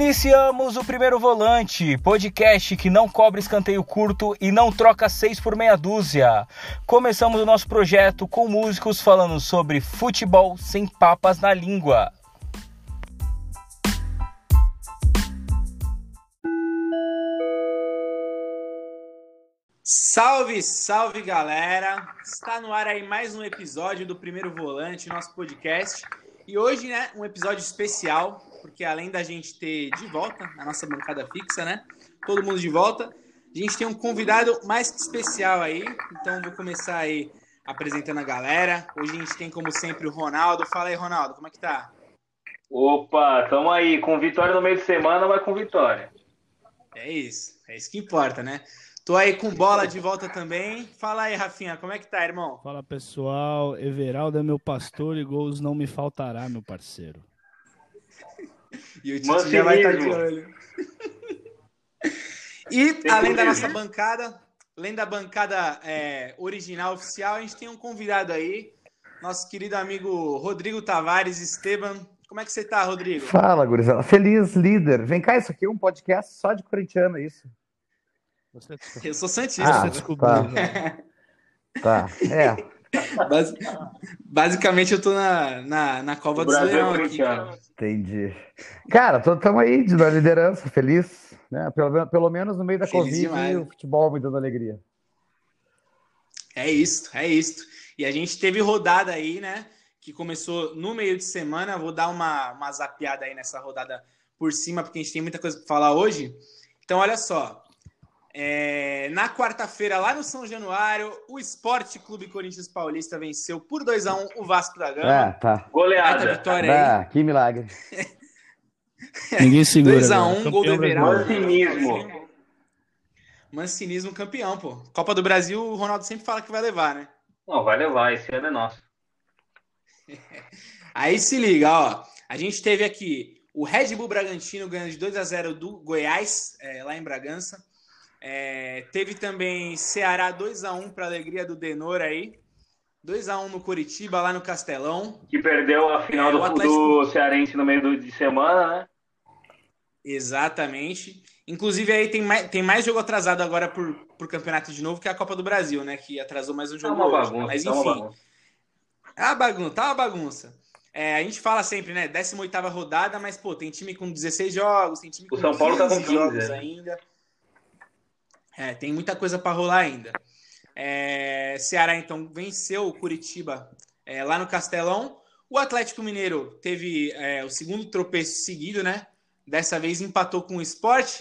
Iniciamos o primeiro volante, podcast que não cobra escanteio curto e não troca seis por meia dúzia. Começamos o nosso projeto com músicos falando sobre futebol sem papas na língua. Salve, salve galera! Está no ar aí mais um episódio do Primeiro Volante, nosso podcast. E hoje, né, um episódio especial, porque além da gente ter de volta a nossa bancada fixa, né? Todo mundo de volta. A gente tem um convidado mais que especial aí. Então vou começar aí apresentando a galera. Hoje a gente tem, como sempre, o Ronaldo. Fala aí, Ronaldo, como é que tá? Opa, tamo aí, com vitória no meio de semana, mas com vitória. É isso, é isso que importa, né? Tô aí com bola de volta também. Fala aí, Rafinha, como é que tá, irmão? Fala pessoal, Everaldo é meu pastor e gols não me faltará, meu parceiro. E o Tite já vai estar tá de olho. e além da nossa bancada, além da bancada é, original oficial, a gente tem um convidado aí, nosso querido amigo Rodrigo Tavares Esteban. Como é que você tá, Rodrigo? Fala, gurizada. Feliz líder. Vem cá, isso aqui é um podcast só de corintiano, é isso? Eu sou Santista. Ah, desculpa. Tá. tá. É. Bas basicamente, eu tô na, na, na cova do leão aqui. Entendi. Cara, estamos aí de dar liderança, feliz. Né? Pelo, pelo menos no meio da feliz Covid, demais. o futebol me dando alegria. É isso, é isso. E a gente teve rodada aí, né? Que começou no meio de semana. Vou dar uma, uma zapiada aí nessa rodada por cima, porque a gente tem muita coisa para falar hoje. Então, olha só. É, na quarta-feira, lá no São Januário, o Esporte Clube Corinthians Paulista venceu por 2 a 1 o Vasco da Gama. É, tá. Goleada. vitória aí. que milagre. Ninguém segura. 2 a 1 gol do Everaldo. Mancinismo. Mancinismo campeão, pô. Copa do Brasil, o Ronaldo sempre fala que vai levar, né? Não, vai levar, esse ano é nosso. aí se liga, ó. A gente teve aqui o Red Bull Bragantino ganhando de 2 a 0 do Goiás, é, lá em Bragança. É, teve também Ceará 2x1 para alegria do Denor aí. 2x1 no Curitiba, lá no Castelão. Que perdeu a final é, do, Atlético... do Cearense no meio do, de semana, né? Exatamente. Inclusive, aí tem mais, tem mais jogo atrasado agora por, por campeonato de novo, que é a Copa do Brasil, né? Que atrasou mais um tá jogo tá uma hoje. Bagunça, Mas tá enfim. Uma bagunça. É uma bagunça, tá uma bagunça. É, a gente fala sempre, né? 18 rodada, mas, pô, tem time com 16 jogos, tem time com o São Paulo 15 tá com 15 jogos é. ainda. É, tem muita coisa para rolar ainda. É, Ceará, então, venceu o Curitiba é, lá no Castelão. O Atlético Mineiro teve é, o segundo tropeço seguido, né? Dessa vez empatou com o Sport.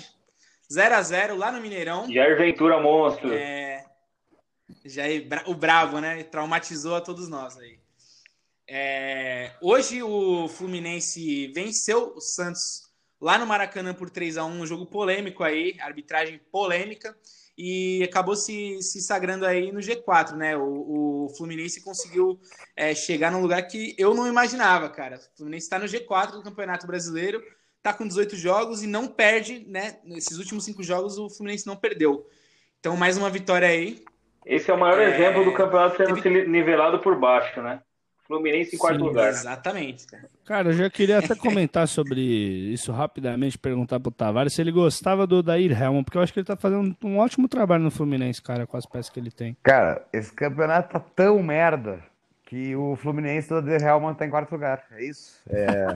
0 a 0 lá no Mineirão. Jair Ventura monstro. É, Jair, o bravo, né? Traumatizou a todos nós aí. É, hoje o Fluminense venceu o Santos lá no Maracanã por 3 a 1 um jogo polêmico aí, arbitragem polêmica, e acabou se, se sagrando aí no G4, né? O, o Fluminense conseguiu é, chegar num lugar que eu não imaginava, cara. O Fluminense está no G4 do Campeonato Brasileiro, tá com 18 jogos e não perde, né? Nesses últimos cinco jogos o Fluminense não perdeu. Então, mais uma vitória aí. Esse é o maior é... exemplo do campeonato sendo teve... nivelado por baixo, né? Fluminense em quarto Sim, lugar. Exatamente. Cara, eu já queria até comentar sobre isso rapidamente, perguntar pro Tavares se ele gostava do Dair Helman, porque eu acho que ele tá fazendo um ótimo trabalho no Fluminense, cara, com as peças que ele tem. Cara, esse campeonato tá tão merda que o Fluminense do Dair Helman tá em quarto lugar. É isso? É.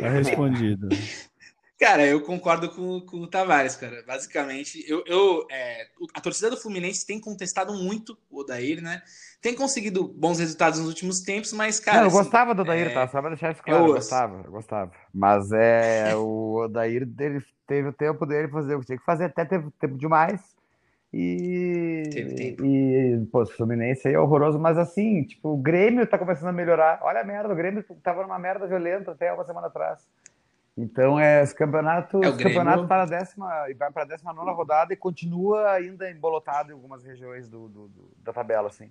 tá respondido. Cara, eu concordo com, com o Tavares, cara. Basicamente, eu, eu é, a torcida do Fluminense tem contestado muito o Odair, né? Tem conseguido bons resultados nos últimos tempos, mas, cara. Não, eu assim, gostava do Odair, é... tá? Só pra deixar isso claro. Eu, eu gostava, eu gostava. Mas é, o Odair ele teve o tempo dele fazer o que tinha que fazer, até teve tempo demais. E. Teve tempo. E, pô, o Fluminense aí é horroroso, mas assim, tipo, o Grêmio tá começando a melhorar. Olha a merda, o Grêmio tava numa merda violenta até uma semana atrás. Então, é, esse campeonato, é, esse campeonato para a décima, vai para a décima nona rodada e continua ainda embolotado em algumas regiões do, do, do, da tabela, assim.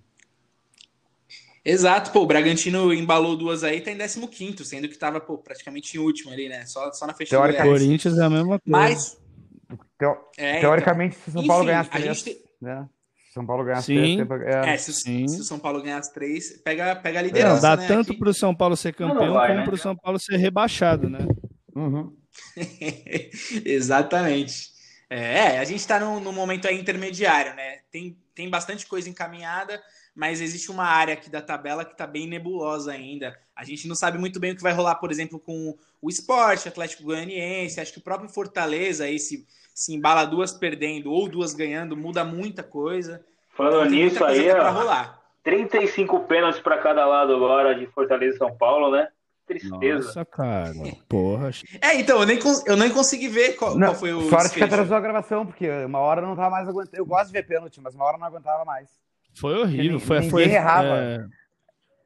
Exato, pô, o Bragantino embalou duas aí, tá em 15 sendo que tava, pô, praticamente em último ali, né? Só, só na fechadura. O Corinthians é a mesma coisa. Mas, Teo, é, teoricamente, então, se São Paulo Enfim, ganhasse três, né? São Paulo ganhasse Sim. três, é, é se, se, o São Paulo ganhasse três, pega, pega a liderança, Não, dá né, tanto aqui. pro São Paulo ser campeão, vai, como né? pro São Paulo ser rebaixado, né? Uhum. Exatamente. É, a gente está num, num, momento aí intermediário, né? Tem, tem bastante coisa encaminhada, mas existe uma área aqui da tabela que está bem nebulosa ainda. A gente não sabe muito bem o que vai rolar, por exemplo, com o esporte, Atlético Goianiense. Acho que o próprio Fortaleza aí se, se embala duas perdendo ou duas ganhando, muda muita coisa. Falando então, nisso aí, ó, rolar. 35 pênaltis para cada lado agora de Fortaleza e São Paulo, né? Tristeza. Nossa, cara. Porra. É, então, eu nem, eu nem consegui ver qual, não, qual foi o. Sorte desfecho. que atrasou a gravação, porque uma hora não tava mais aguentando. Eu gosto de ver pênalti, mas uma hora não aguentava mais. Foi horrível. Foi, ninguém foi, errava. É...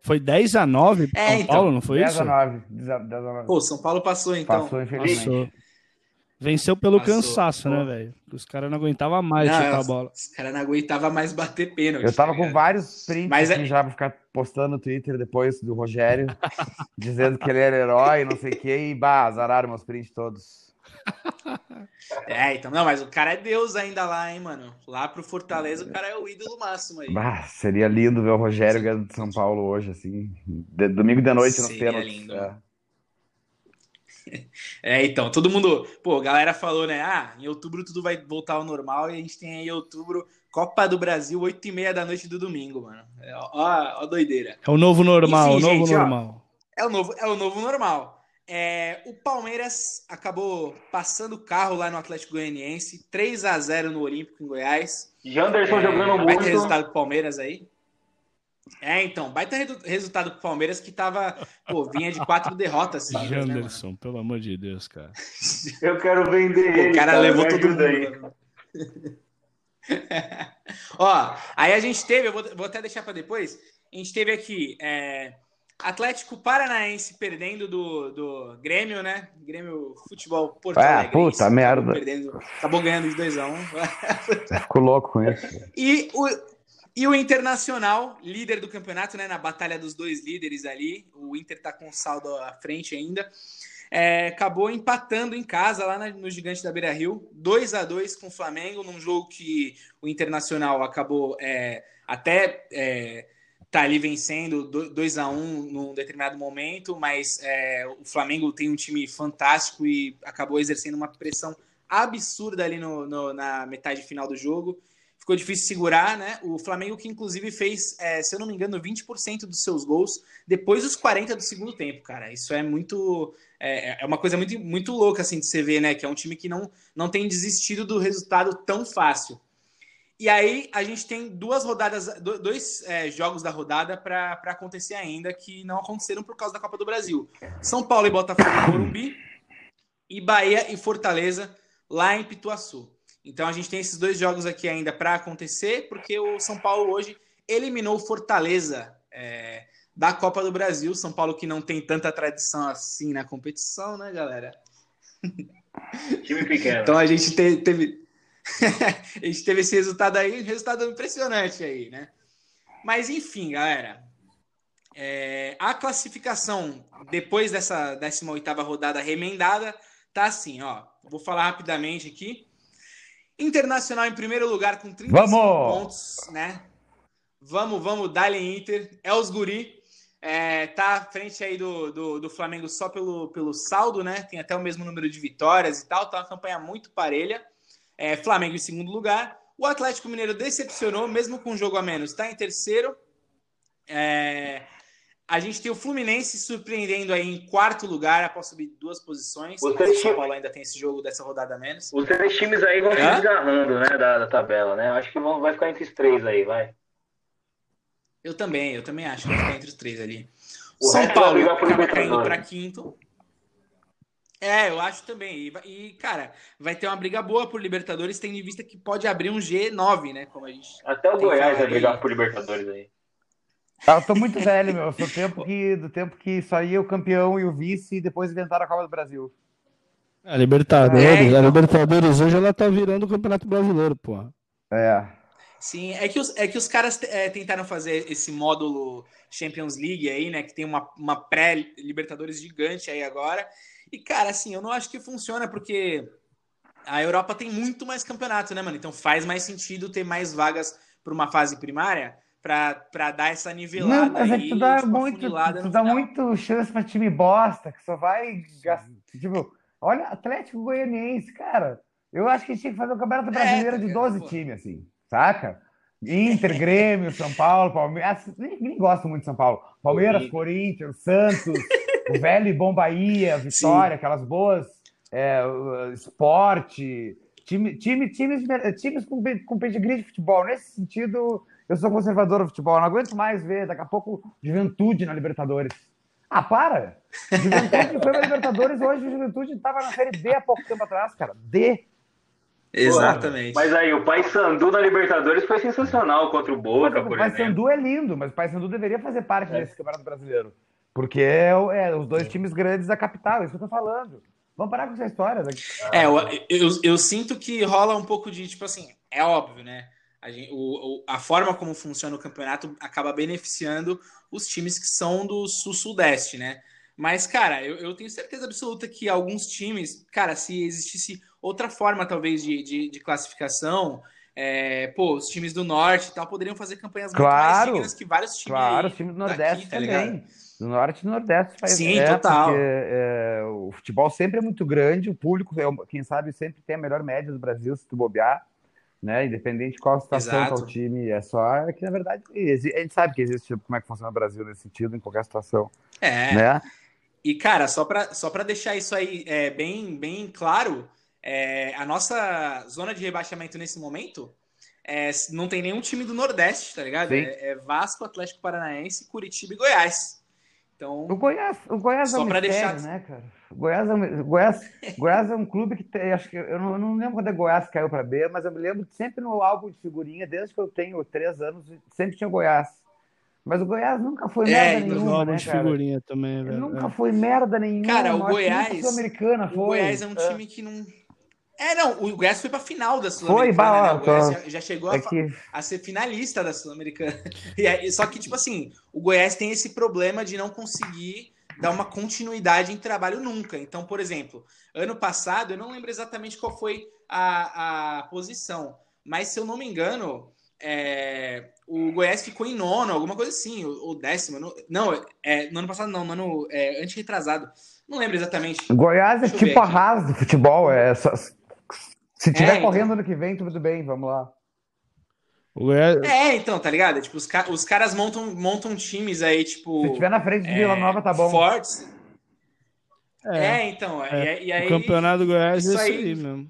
Foi 10 a 9 é, São então, Paulo, não foi 10 isso? 10 a 9. 10 a 9. Pô, São Paulo passou então. Passou, infelizmente. Passou. Venceu pelo Passou, cansaço, né, velho? Os caras não aguentavam mais não, chutar a bola. Os caras não aguentavam mais bater pênalti. Eu tava tá com vários prints Mas é... já pra ficar postando no Twitter depois do Rogério, dizendo que ele era herói, não sei o quê, e bah, azararam meus prints todos. É, então, não, mas o cara é Deus ainda lá, hein, mano? Lá pro Fortaleza, o cara é o ídolo máximo aí. Bah, seria lindo ver o Rogério ganhando de São Paulo hoje, assim. De, domingo de noite nos pênaltis. Lindo. É. É, então, todo mundo. Pô, a galera falou, né? Ah, em outubro tudo vai voltar ao normal e a gente tem aí outubro, Copa do Brasil, 8 e meia da noite do domingo, mano. É, ó, ó, doideira. É o novo normal, Enfim, o novo gente, normal. Ó, é, o novo, é o novo normal. É, o Palmeiras acabou passando o carro lá no Atlético Goianiense, 3 a 0 no Olímpico em Goiás. Janderson é, jogando muito. Vai ter resultado do Palmeiras aí? É, então, baita resultado pro Palmeiras que tava, pô, vinha de quatro derrotas. Assim, Janderson, né, pelo amor de Deus, cara. Eu quero vender ele. O cara, cara levou todo mundo. Aí. Ó, aí a gente teve, eu vou, vou até deixar para depois. A gente teve aqui é, Atlético Paranaense perdendo do, do Grêmio, né? Grêmio Futebol Porto ah, Alegre. Puta merda. Perdendo, acabou ganhando de 2x1. Um. Ficou louco com isso. E o, e o Internacional, líder do campeonato, né, na batalha dos dois líderes ali, o Inter tá com saldo à frente ainda, é, acabou empatando em casa lá no Gigante da Beira Rio, 2 a 2 com o Flamengo, num jogo que o Internacional acabou é, até é, tá ali vencendo 2 a 1 num determinado momento, mas é, o Flamengo tem um time fantástico e acabou exercendo uma pressão absurda ali no, no, na metade final do jogo ficou difícil segurar, né? O Flamengo que inclusive fez, é, se eu não me engano, 20% dos seus gols depois dos 40 do segundo tempo, cara. Isso é muito é, é, uma coisa muito, muito louca assim de você ver, né? Que é um time que não, não tem desistido do resultado tão fácil. E aí a gente tem duas rodadas, dois é, jogos da rodada para acontecer ainda que não aconteceram por causa da Copa do Brasil. São Paulo e Botafogo em Morumbi e Bahia e Fortaleza lá em Pituaçu. Então a gente tem esses dois jogos aqui ainda para acontecer, porque o São Paulo hoje eliminou o Fortaleza é, da Copa do Brasil. São Paulo que não tem tanta tradição assim na competição, né, galera? Time pequeno. Então a gente te, teve. a gente teve esse resultado aí, um resultado impressionante aí, né? Mas enfim, galera. É, a classificação depois dessa 18 rodada remendada tá assim, ó. Vou falar rapidamente aqui. Internacional em primeiro lugar com 35 vamos! pontos, né? Vamos, vamos, Dali Inter. É os guri. É, tá à frente aí do, do, do, Flamengo só pelo, pelo saldo, né? Tem até o mesmo número de vitórias e tal. Tá uma campanha muito parelha. É, Flamengo em segundo lugar. O Atlético Mineiro decepcionou, mesmo com um jogo a menos. Tá em terceiro. É, a gente tem o Fluminense surpreendendo aí em quarto lugar após subir duas posições. o São Paulo ainda tem esse jogo dessa rodada menos. Os três times aí vão se desgarrando, né, da, da, tabela, né? Acho que vão, vai ficar entre os três aí, vai. Eu também, eu também acho que vai ficar entre os três ali. O São Paulo acaba caindo para quinto. É, eu acho também. E, e, cara, vai ter uma briga boa por Libertadores, tendo em vista que pode abrir um G9, né? Como a gente Até o Goiás vai brigar por Libertadores aí. Eu tô muito velho, meu. Eu sou tempo que, do tempo que só ia o campeão e o vice e depois inventaram a Copa do Brasil. A Libertadores, é, então... a Libertadores hoje ela tá virando o Campeonato Brasileiro, porra. É. Sim, é que os, é que os caras é, tentaram fazer esse módulo Champions League aí, né? Que tem uma, uma pré-Libertadores gigante aí agora. E, cara, assim, eu não acho que funciona, porque a Europa tem muito mais campeonato, né, mano? Então faz mais sentido ter mais vagas para uma fase primária para dar essa nivelada. Não, mas é que tu dá, muito, tu dá muito chance para time bosta, que só vai gastar. Tipo, Olha, Atlético Goianiense, cara. Eu acho que tinha que fazer um campeonato brasileiro é, de 12 times, assim, saca? Inter, Grêmio, São Paulo, Palmeiras. Nem, nem gosto muito de São Paulo. Palmeiras, Corinthians, Santos, o velho e bom Bahia, Vitória, Sim. aquelas boas. É, esporte, time, time, times, times com, com pedigree de futebol. Nesse sentido, eu sou conservador do futebol. Não aguento mais ver, daqui a pouco, juventude na Libertadores. Ah, para! Juventude foi na Libertadores, hoje o Juventude estava na Série D há pouco tempo atrás, cara. D. Exatamente. Mas aí, o Paysandu na Libertadores foi sensacional contra o Boca, por exemplo. O Paysandu é lindo, mas o Paysandu deveria fazer parte é. desse Campeonato Brasileiro. Porque é, é os dois times grandes da capital, é isso que eu tô falando. Vamos parar com essa história. Daqui. É, eu, eu, eu, sinto que rola um pouco de, tipo assim, é óbvio, né? A, gente, o, a forma como funciona o campeonato acaba beneficiando os times que são do sul-sudeste, né? Mas, cara, eu, eu, tenho certeza absoluta que alguns times, cara, se existisse outra forma, talvez, de, de, de classificação, é, pô, os times do norte e tal poderiam fazer campanhas claro, muito mais dignas que vários times. Claro, os times do Nordeste daqui, tá também. do norte e do Nordeste faz Sim, é, total. Porque, é, o futebol sempre é muito grande, o público, é, quem sabe, sempre tem a melhor média do Brasil, se tu bobear. Né? Independente de qual situação está o time, é só que na verdade a gente sabe que existe como é que funciona o Brasil nesse sentido, em qualquer situação. É. Né? E, cara, só para só deixar isso aí é, bem, bem claro, é, a nossa zona de rebaixamento nesse momento é, não tem nenhum time do Nordeste, tá ligado? É, é, Vasco, Atlético Paranaense, Curitiba e Goiás. Então, o Goiás, o Goiás só é um mistério, deixar... né, cara? O Goiás é um, Goiás, Goiás é um clube que tem, acho que eu não, eu não lembro quando é Goiás caiu para B, mas eu me lembro sempre no álbum de figurinha, desde que eu tenho três anos, sempre tinha Goiás. Mas o Goiás nunca foi é, merda nenhuma, né, cara? figurinha também, velho. Nunca é. foi merda nenhuma. Cara, o Goiás... Americana foi. O Goiás é um time que não... É, não, o Goiás foi pra final da Sul-Americana, né? O Goiás já, já chegou é que... a, a, ser finalista da Sul-Americana. só que, tipo assim, o Goiás tem esse problema de não conseguir dar uma continuidade em trabalho nunca. Então, por exemplo, ano passado, eu não lembro exatamente qual foi a, a posição, mas se eu não me engano, é, o Goiás ficou em nono, alguma coisa assim, ou, décimo. No, não, é, no ano passado não, no ano é, antes-retrasado. Não lembro exatamente. Goiás é tipo a Haas do futebol. É, só, se tiver é, então. correndo ano que vem, tudo bem, vamos lá. Goiás... É, então, tá ligado? Tipo, os, os caras montam, montam times aí, tipo. Se tiver na frente de Vila Nova, tá bom. Fortes. É, é então. É. E, e aí, o campeonato do Goiás é isso aí, aí mesmo.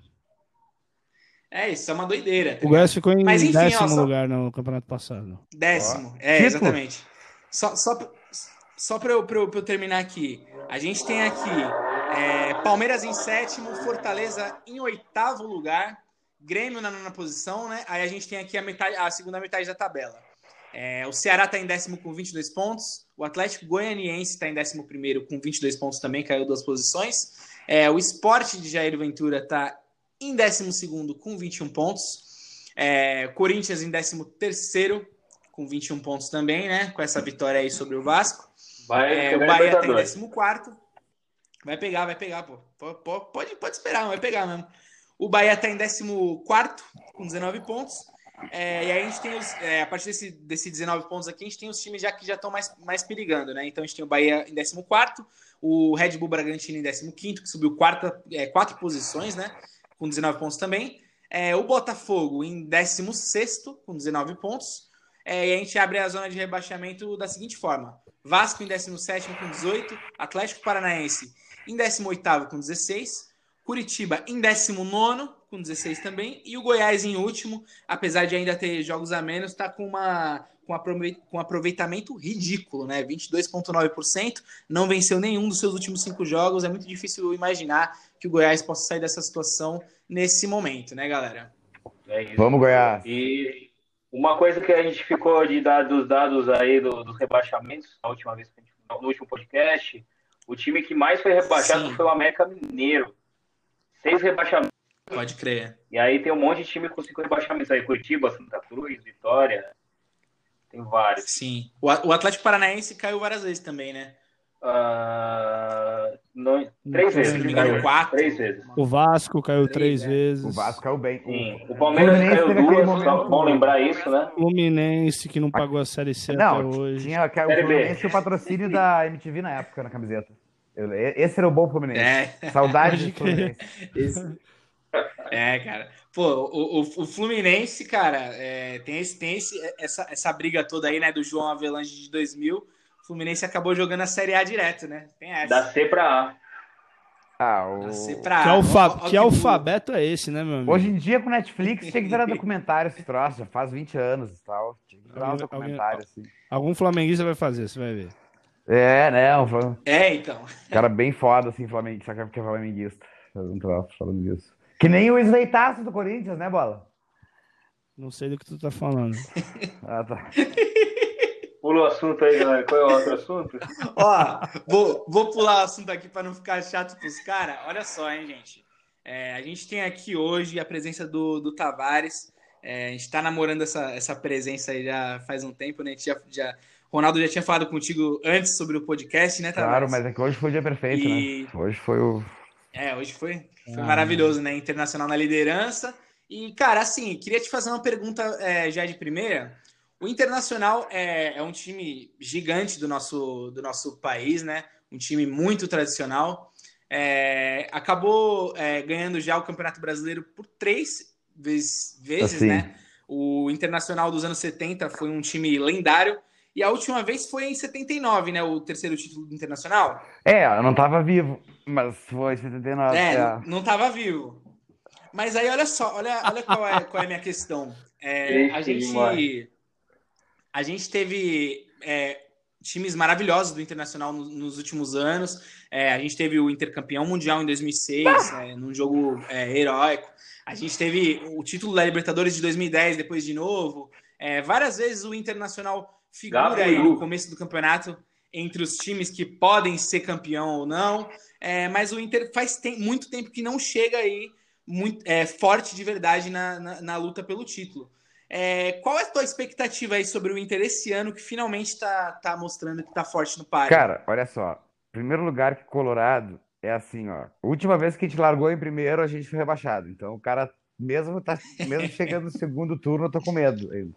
É, isso é uma doideira. Tá o Goiás ficou em Mas, enfim, décimo ó, só... lugar no campeonato passado. Décimo, é, tipo? exatamente. Só, só, só para eu, pra eu, pra eu, terminar aqui. A gente tem aqui é, Palmeiras em sétimo, Fortaleza em oitavo lugar, Grêmio na nona posição, né? Aí a gente tem aqui a, metade, a segunda metade da tabela. É, o Ceará está em décimo com 22 pontos. O Atlético Goianiense está em décimo primeiro com 22 pontos também, caiu duas posições. É, o Esporte de Jair Ventura está em 12 com 21 pontos. É, Corinthians em 13 com 21 pontos também, né? Com essa vitória aí sobre o Vasco. Vai, é, o Bahia está em 14. Vai pegar, vai pegar, pô. Pode, pode esperar, vai pegar mesmo. O Bahia está em 14 com 19 pontos. É, e aí a gente tem os. É, a partir desse, desse 19 pontos aqui, a gente tem os times já que já estão mais, mais perigando, né? Então a gente tem o Bahia em 14, o Red Bull Bragantino em 15, que subiu quarta, é, quatro posições, né? com 19 pontos também. É, o Botafogo em 16 com 19 pontos. É, e a gente abre a zona de rebaixamento da seguinte forma: Vasco em 17 com 18, Atlético Paranaense em 18 com 16, Curitiba em 19 com 16 também, e o Goiás em último, apesar de ainda ter jogos a menos, está com uma com aproveitamento ridículo, né? 22,9%, não venceu nenhum dos seus últimos cinco jogos. É muito difícil imaginar que o Goiás possa sair dessa situação nesse momento, né, galera? É Vamos, Goiás. E uma coisa que a gente ficou de dar dos dados aí do, dos rebaixamentos, na última vez, no último podcast, o time que mais foi rebaixado Sim. foi o América Mineiro. Seis rebaixamentos. Pode crer. E aí tem um monte de time com cinco rebaixamentos aí. Curitiba, Santa Cruz, Vitória, tem vários. Sim. O Atlético Paranaense caiu várias vezes também, né? Uh, não, três vezes. Não caiu quatro. Três vezes. O Vasco caiu três, três né? vezes. O Vasco caiu bem. Sim. O Palmeiras caiu duas, momento... bom lembrar isso, né? Fluminense que não pagou a Série C não, até hoje. Tinha, o Fluminense o patrocínio da MTV na época na camiseta. Esse era o bom Fluminense. É. Saudade de Fluminense. Esse... É, cara. Pô, o, o, o Fluminense, cara, é, tem, esse, tem esse, essa, essa briga toda aí, né, do João Avelange de 2000. O Fluminense acabou jogando a Série A direto, né? Tem essa. Da C pra A. Ah, o... Que, alfa... que, que alfabeto é esse, né, meu amigo? Hoje em dia, com Netflix, tinha que virar documentário esse troço, já faz 20 anos e tal. Tinha que virar um documentário, assim. Algum flamenguista vai fazer, você vai ver. É, né? Um... É, então. Cara bem foda, assim, flamenguista, sabe que é flamenguista. Um troço falando disso. Que nem o esleitaço do Corinthians, né, Bola? Não sei do que tu tá falando. ah, tá. Pula o assunto aí, galera. Qual é o outro assunto? Ó, vou, vou pular o assunto aqui para não ficar chato pros caras. Olha só, hein, gente. É, a gente tem aqui hoje a presença do, do Tavares. É, a gente tá namorando essa, essa presença aí já faz um tempo, né? A gente já, já, Ronaldo já tinha falado contigo antes sobre o podcast, né, Tavares? Claro, mas é que hoje foi o dia perfeito, e... né? Hoje foi o. É, hoje foi, foi ah, maravilhoso, né? Internacional na liderança. E, cara, assim, queria te fazer uma pergunta é, já de primeira. O Internacional é, é, um time gigante do nosso, do nosso país, né? Um time muito tradicional. É, acabou é, ganhando já o Campeonato Brasileiro por três vezes, vezes assim. né? O Internacional dos anos 70 foi um time lendário. E a última vez foi em 79, né? O terceiro título do Internacional. É, eu não estava vivo, mas foi em 79. É, é. não estava vivo. Mas aí, olha só, olha, olha qual, é, qual é a minha questão. É, a gente. A gente teve é, times maravilhosos do Internacional nos, nos últimos anos. É, a gente teve o intercampeão mundial em 2006, ah! é, num jogo é, heróico. A gente teve o título da Libertadores de 2010, depois de novo. É, várias vezes o Internacional figura aí no começo do campeonato entre os times que podem ser campeão ou não. É, mas o Inter faz tem, muito tempo que não chega aí muito é, forte de verdade na, na, na, luta pelo título. É, qual é a tua expectativa aí sobre o Inter esse ano que finalmente está tá mostrando que está forte no par? Cara, olha só. Primeiro lugar que Colorado é assim, ó. Última vez que a gente largou em primeiro, a gente foi rebaixado. Então o cara, mesmo, tá, mesmo chegando no segundo turno, eu tô com medo ainda.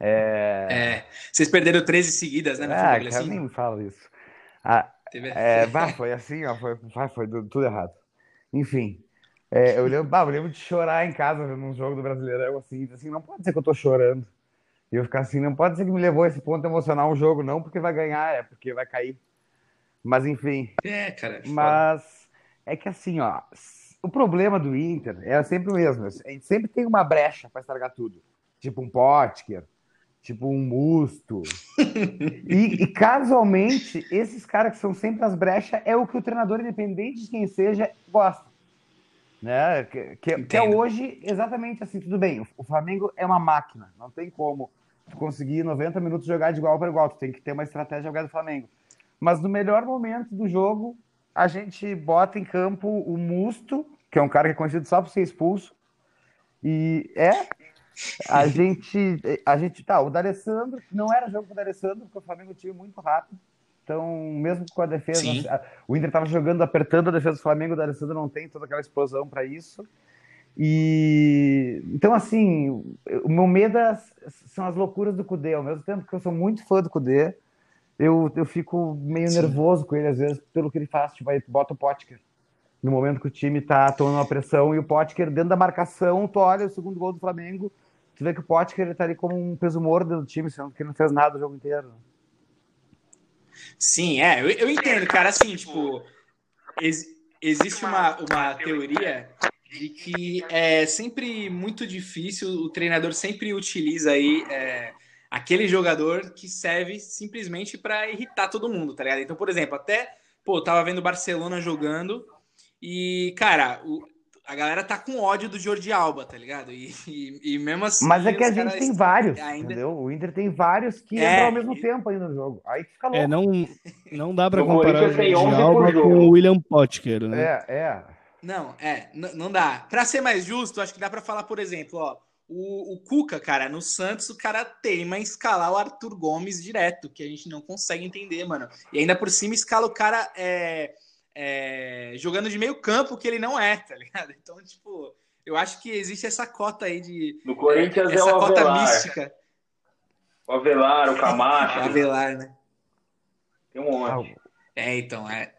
É... é... Vocês perderam 13 seguidas, né? Ah, cara, assim? nem me fala isso. Ah, é, bah, foi assim, ó, foi, foi, foi tudo errado. Enfim, é, eu, lembro, bah, eu lembro de chorar em casa num jogo do Brasileirão, assim, assim, não pode ser que eu tô chorando. E eu ficar assim, não pode ser que me levou esse ponto emocional um jogo, não porque vai ganhar, é porque vai cair. Mas enfim. É, cara. É mas é que assim, ó, o problema do Inter é sempre o mesmo. A gente sempre tem uma brecha para estragar tudo. Tipo um Potker, tipo um Musto. e, e, casualmente, esses caras que são sempre as brechas é o que o treinador, independente de quem seja, gosta. Né? Que, que, que, é hoje exatamente assim, tudo bem. O Flamengo é uma máquina, não tem como conseguir 90 minutos jogar de igual para igual, tu tem que ter uma estratégia jogar do Flamengo. Mas no melhor momento do jogo, a gente bota em campo o Musto, que é um cara que é conhecido só por ser expulso. E é, a gente, a gente, tá, o D'Alessandro, não era jogo com o D'Alessandro, porque o Flamengo tinha muito rápido. Então, mesmo com a defesa, Sim. o Inter estava jogando, apertando a defesa do Flamengo, o D'Alessandro não tem toda aquela explosão para isso. E então, assim, o meu medo é são as loucuras do Cudê. Ao mesmo tempo que eu sou muito fã do Cudê, eu, eu fico meio Sim. nervoso com ele, às vezes, pelo que ele faz. Tipo, aí bota o Potker. No momento que o time tá tomando uma pressão e o Potker dentro da marcação, tu olha o segundo gol do Flamengo, tu vê que o Potker ele tá ali como um peso morto do time, sendo que não fez nada o jogo inteiro. Sim, é, eu, eu entendo, cara, assim, tipo, ex, existe uma, uma teoria de que é sempre muito difícil, o treinador sempre utiliza aí é, aquele jogador que serve simplesmente para irritar todo mundo, tá ligado? Então, por exemplo, até, pô, tava vendo o Barcelona jogando e, cara, o, a galera tá com ódio do Jordi Alba, tá ligado? E, e, e mesmo assim. Mas é que a gente tem vários, ainda... entendeu? O Inter tem vários que é, entram ao mesmo tempo ainda no jogo. Aí fica louco. É, não, não dá pra comparar o Jordi Alba com o William Potker, né? É, é. Não, é, não dá. Pra ser mais justo, acho que dá pra falar, por exemplo, ó. O, o Cuca, cara, no Santos, o cara teima escalar o Arthur Gomes direto, que a gente não consegue entender, mano. E ainda por cima escala o cara. É é, jogando de meio campo que ele não é, tá ligado? Então, tipo, eu acho que existe essa cota aí de. No Corinthians é, essa é o cota Avelar. mística. O Avelar, o Camacho. o Avelar, né? Tem um monte. É, então, é.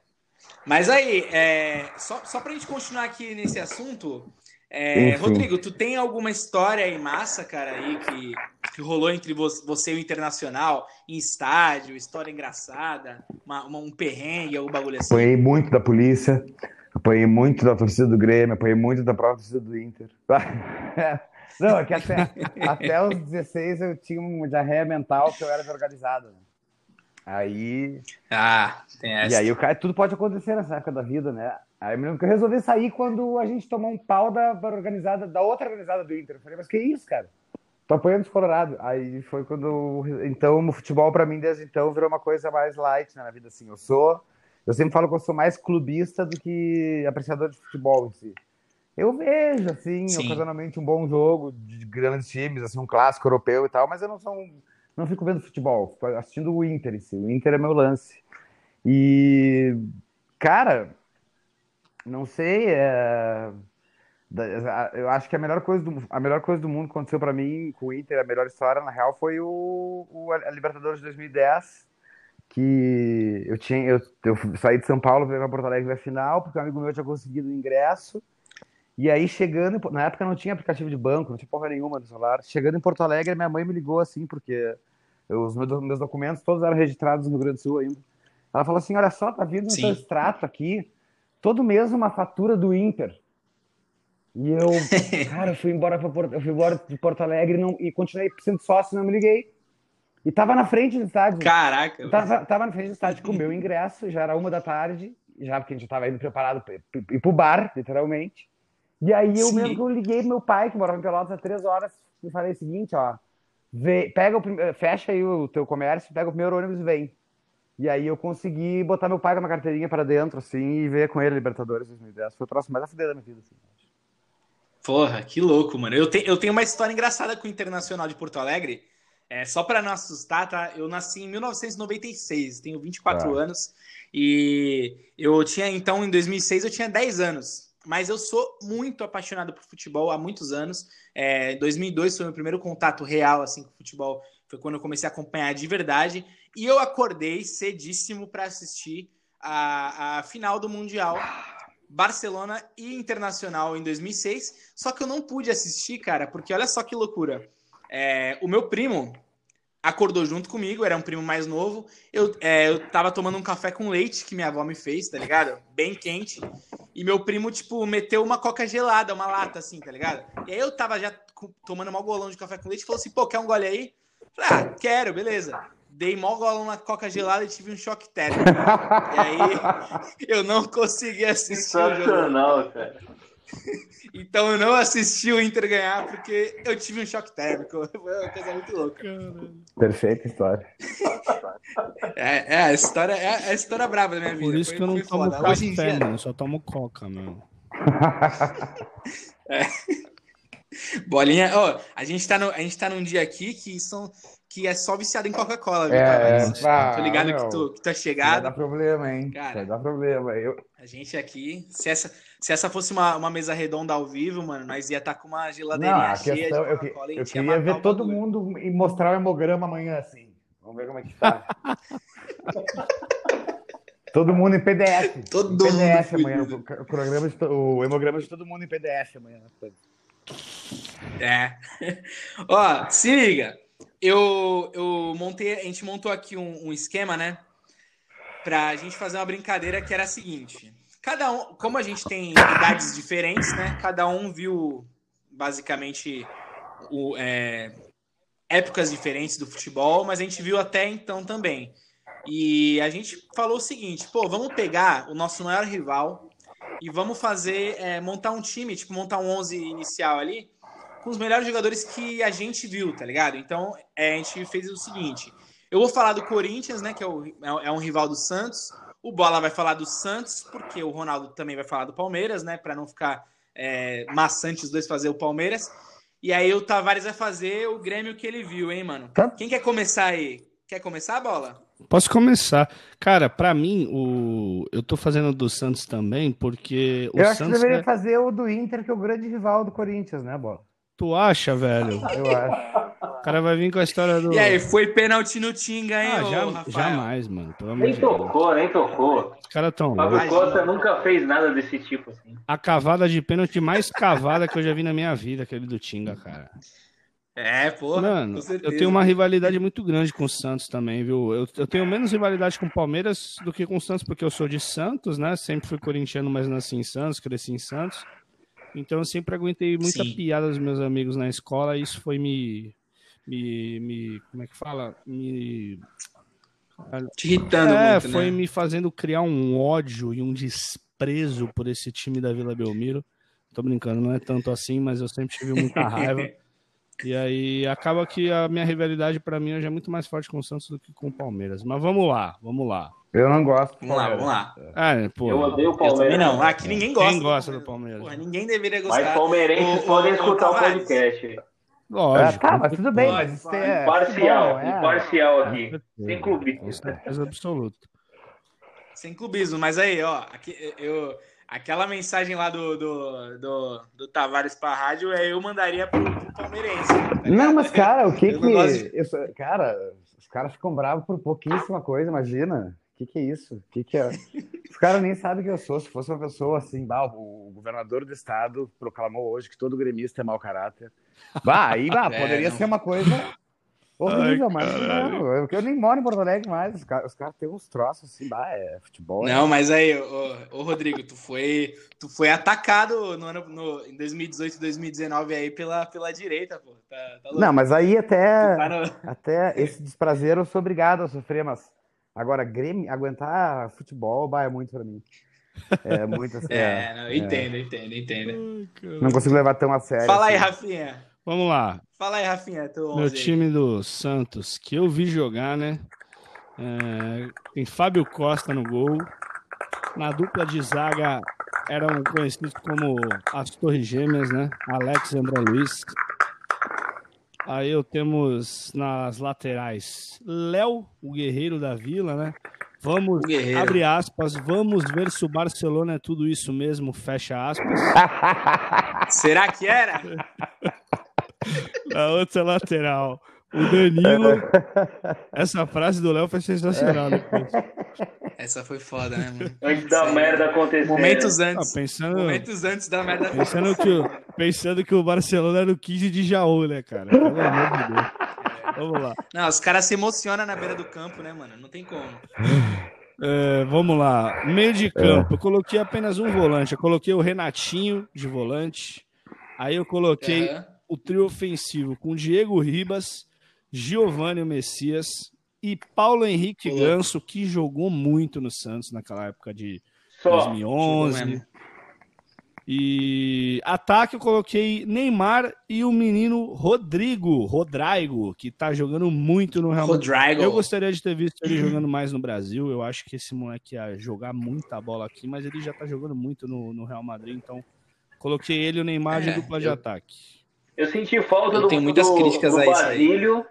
Mas aí, é, só, só pra gente continuar aqui nesse assunto, é, Rodrigo, tu tem alguma história aí massa, cara, aí que, que rolou entre você e o Internacional, em estádio, história engraçada, uma, uma, um perrengue, algum bagulho assim? Apanhei muito da polícia, apanhei muito da torcida do Grêmio, apanhei muito da própria torcida do Inter. Não, é que até, até os 16 eu tinha uma diarreia mental que eu era desorganizado. Né? Aí. Ah, tem essa. E aí o cara, tudo pode acontecer nessa época da vida, né? Aí eu me lembro que eu resolvi sair quando a gente tomou um pau da, organizada, da outra organizada do Inter. Eu falei, mas que isso, cara? Tô apoiando os Colorado. Aí foi quando. Então, o futebol, para mim, desde então, virou uma coisa mais light né, na vida. Assim, eu sou. Eu sempre falo que eu sou mais clubista do que apreciador de futebol em si. Eu vejo, assim, Sim. ocasionalmente um bom jogo de grandes times, assim, um clássico europeu e tal, mas eu não sou um não fico vendo futebol, fico assistindo o Inter. Assim. O Inter é meu lance. E, cara, não sei. É... Eu acho que a melhor coisa do, a melhor coisa do mundo que aconteceu para mim com o Inter, a melhor história, na real, foi o, o a Libertadores de 2010. Que eu tinha. Eu, eu saí de São Paulo, para Porto Alegre na final, porque um amigo meu tinha conseguido o ingresso. E aí, chegando, na época não tinha aplicativo de banco, não tinha porra nenhuma no celular. Chegando em Porto Alegre, minha mãe me ligou assim, porque eu, os meus, meus, documentos todos eram registrados no Rio Grande do Sul ainda. Ela falou assim: olha só, tá vindo seu extrato aqui, todo mês uma fatura do Inter. E eu, cara, eu fui embora, pra Porto, eu fui embora de Porto Alegre não, e continuei sendo sócio, não me liguei. E tava na frente do estádio. Caraca! Tava, tava na frente do estádio com o meu ingresso, já era uma da tarde, já porque a gente tava indo preparado para ir pro bar, literalmente. E aí eu Sim. mesmo liguei pro meu pai, que morava em Pelotas há três horas, e falei o seguinte, ó, vê, pega o, fecha aí o teu comércio, pega o primeiro ônibus e vem. E aí eu consegui botar meu pai com uma carteirinha para dentro, assim, e ver com ele Libertadores 2010. Foi o próximo mais a fuder da minha vida, assim. Porra, que louco, mano. Eu, te, eu tenho uma história engraçada com o Internacional de Porto Alegre. É, só para não assustar, tá? Eu nasci em 1996, tenho 24 ah. anos. E eu tinha, então, em 2006, eu tinha 10 anos mas eu sou muito apaixonado por futebol há muitos anos. É, 2002 foi meu primeiro contato real assim com futebol, foi quando eu comecei a acompanhar de verdade. E eu acordei cedíssimo para assistir a, a final do Mundial Barcelona e Internacional em 2006. Só que eu não pude assistir, cara, porque olha só que loucura. É, o meu primo, acordou junto comigo, era um primo mais novo. Eu, é, eu tava tomando um café com leite que minha avó me fez, tá ligado? Bem quente. E meu primo, tipo, meteu uma coca gelada, uma lata, assim, tá ligado? E aí eu tava já tomando mal golão de café com leite e falou assim: pô, quer um gole aí? Falei, ah, quero, beleza. Dei mó golão na coca gelada e tive um choque térmico. e aí eu não consegui assistir. Sensacional, cara. Então eu não assisti o Inter ganhar porque eu tive um choque térmico. Foi uma coisa muito louca. Perfeita história. É, é, a história é a história brava da minha vida. Por isso foi, que eu não tomo foda. café, dia... mano. Eu só tomo coca, mano. É. Bolinha, oh, a gente tá no, a gente tá num dia aqui que são que é só viciado em Coca-Cola, viu? É, é, ah, Tô ligado que tu, que tu é chegado. Vai dar problema, hein? Cara, vai dar problema. Eu... A gente aqui, se essa, se essa fosse uma, uma mesa redonda ao vivo, mano, nós ia estar tá com uma geladeirinha cheia questão, de Coca-Cola. Eu, eu queria ver todo mundo e mostrar o hemograma amanhã, assim. Vamos ver como é que tá. todo mundo em PDF. Todo em PDF mundo amanhã. O, programa de, o hemograma de todo mundo em PDF amanhã. É. Ó, se liga eu, eu montei, a gente montou aqui um, um esquema, né? Pra gente fazer uma brincadeira que era a seguinte. Cada um, como a gente tem idades diferentes, né? Cada um viu basicamente o, é, épocas diferentes do futebol, mas a gente viu até então também. E a gente falou o seguinte, pô, vamos pegar o nosso maior rival e vamos fazer, é, montar um time, tipo, montar um 11 inicial ali, com os melhores jogadores que a gente viu, tá ligado? Então, é, a gente fez o seguinte: eu vou falar do Corinthians, né, que é, o, é, um rival do Santos. O Bola vai falar do Santos, porque o Ronaldo também vai falar do Palmeiras, né, para não ficar é, maçante os dois fazer o Palmeiras. E aí o Tavares vai fazer o Grêmio que ele viu, hein, mano? Tá. Quem quer começar aí? Quer começar a bola? Posso começar. Cara, para mim, o... eu tô fazendo do Santos também, porque o eu acho Santos. que deveria é... fazer o do Inter, que é o grande rival do Corinthians, né, Bola? Tu acha, velho? Eu acho. O cara vai vir com a história do. E aí, foi pênalti no Tinga, hein, ah, já? Jamais, mano. nem tocou, nem tocou. Os caras tão. Fábio Costa nunca fez nada desse tipo assim. A cavada de pênalti mais cavada que eu já vi na minha vida, aquele do Tinga, cara. É, pô. Mano, eu tenho uma rivalidade muito grande com o Santos também, viu? Eu, eu tenho menos rivalidade com o Palmeiras do que com o Santos, porque eu sou de Santos, né? Sempre fui corintiano, mas nasci em Santos, cresci em Santos. Então eu sempre aguentei muita Sim. piada dos meus amigos na escola e isso foi me, me, me. Como é que fala? Me. Te irritando é, muito, foi né? me fazendo criar um ódio e um desprezo por esse time da Vila Belmiro. Tô brincando, não é tanto assim, mas eu sempre tive muita raiva. E aí acaba que a minha rivalidade para mim hoje é muito mais forte com o Santos do que com o Palmeiras. Mas vamos lá, vamos lá. Eu não gosto. Vamos lá, vamos lá. É, pô, eu odeio o Palmeiras. Eu não, aqui ninguém gosta. Quem gosta do Palmeiras? Porra, ninguém deveria gostar. Mas palmeirenses podem escutar o podcast. Lógico. É, tá, mas tudo bem, mas isso é. Imparcial, é. imparcial aqui. Sem clubismo. Com certeza absoluta. Sem clubismo, mas aí, ó, aqui, eu, aquela mensagem lá do, do, do, do Tavares pra rádio, é, eu mandaria pro, pro palmeirense. Tá não, mas cara, o que Eu que. de- eu- cara, os caras ficam bravos por pouquíssima coisa, imagina. O que, que é isso? O que, que é? Os caras nem sabem quem eu sou. Se fosse uma pessoa assim, bah, o governador do estado proclamou hoje que todo gremista é mau caráter. Bah, aí bah, É, poderia não. ser uma coisa horrível, Ai, mas não. Eu, eu nem moro em Porto Alegre mais. Os caras, os caras têm uns troços assim, bah, é futebol. é- Não, mas aí, ô, ô, Rodrigo, tu foi, tu foi atacado no ano, no, em 2018 e 2019 aí pela, pela direita, pô. Tá, tá louco. Não, mas aí até. Tá no- Até esse desprazer eu sou obrigado a sofrer, mas agora Grêmio, aguentar futebol, bah, é muito pra mim. É muito assim. É, não, eu entendo, eu entendo, eu entendo. Não consigo levar tão a sério. Fala aí, assim. Rafinha. Vamos lá. Fala aí, Rafinha. Meu 11 aí. time do Santos, que eu vi jogar, né? É, tem Fábio Costa no gol. Na dupla de zaga eram conhecidos como as Torres Gêmeas, né? Alex e André Luiz. Aí eu temos nas laterais Léo, o guerreiro da vila, né? Vamos, abre aspas, vamos ver se o Barcelona é tudo isso mesmo, fecha aspas. Será que era? Na outra lateral, o Danilo. Essa frase do Léo foi sensacional. Depois. Essa foi foda, né, mano? Antes da Sério. merda acontecer. Momentos Ah, antes. pensando, Momentos antes da merda. pensando, que o, pensando que o Barcelona era o 15 de Jaú, né, cara? Pelo amor de Deus. Vamos lá. Não, os caras se emocionam na beira do campo, né, mano? Não tem como. É, vamos lá. Meio de campo, eu coloquei apenas um volante. Eu coloquei o Renatinho de volante. Aí eu coloquei Aham. O trio ofensivo com Diego Ribas, Giovanni Messias e Paulo Henrique. Ganso, que jogou muito no Santos naquela época de Só. 2011. Jogou mesmo. E ataque eu coloquei Neymar e o menino Rodrigo, Rodrigo, que tá jogando muito no Real Madrid. Rodrigo. Eu gostaria de ter visto ele jogando mais no Brasil. Eu acho que esse moleque ia jogar muita bola aqui, mas ele já tá jogando muito no, no Real Madrid, então coloquei ele e o Neymar de É, dupla de eu- ataque. Eu senti falta Eu do, tenho muitas do, críticas do a isso aí. Basílio.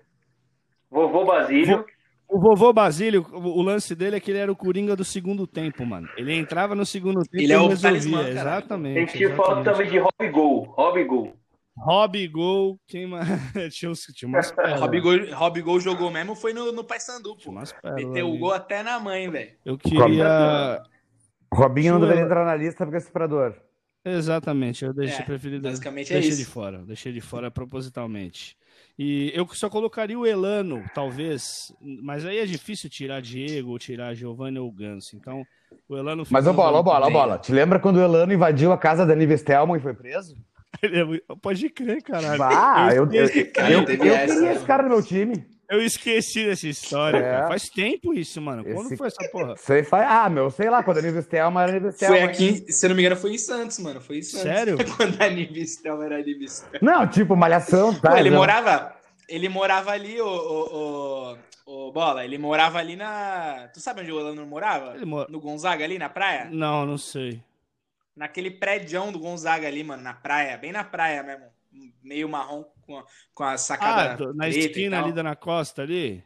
Vovô Basílio. O vovô Basílio, o lance dele é que ele era o Coringa do segundo tempo, mano. Ele entrava no segundo tempo Ele é e o resolvia. talismã. Exatamente. Senti falta também de Rob Gol. Rob Gol. Rob Gol, quem mais? tinha, uns, tinha umas. Robigol, Robigol jogou mesmo, foi no, no Paysandu, pô. Meteu o gol até na mãe, velho. Eu queria. Robinho não deveria entrar na lista porque é estuprador. Exatamente, eu deixei É, preferido. basicamente é deixei isso. de fora, deixei de fora propositalmente. E eu só colocaria o Elano, talvez, mas aí é difícil tirar Diego, ou tirar Giovanni ou Ganso. Então, o Elano Mas fica ô bola, ô bola, ô bola. Te lembra quando o Elano invadiu a casa da Nive Stelman e foi preso? É Pode crer, caralho. Ah, eu, eu, eu, eu, teve essa, queria esse cara no meu time. Eu esqueci dessa história, É. cara. Faz tempo isso, mano. Quando Esse- foi essa porra? Aí faz. Ah, meu, sei lá, quando a Nive Stelman era Nive Stelman. Foi aqui, se eu não me engano, foi em Santos, mano. Foi em Santos. Sério? Quando a Nivistel era Nivistel. Não, tipo, malhação, tá? Pô, ele Eu- morava. Ele morava ali, o, o, o, o Bola. Ele morava ali na. Tu sabe onde o Elano morava? Ele mora- No Gonzaga ali, na praia? Não, não sei. Naquele prédio do Gonzaga ali, mano, na praia, bem na praia mesmo. Meio marrom com a, com a Ah, sacada. do- na esquina ali da na costa ali?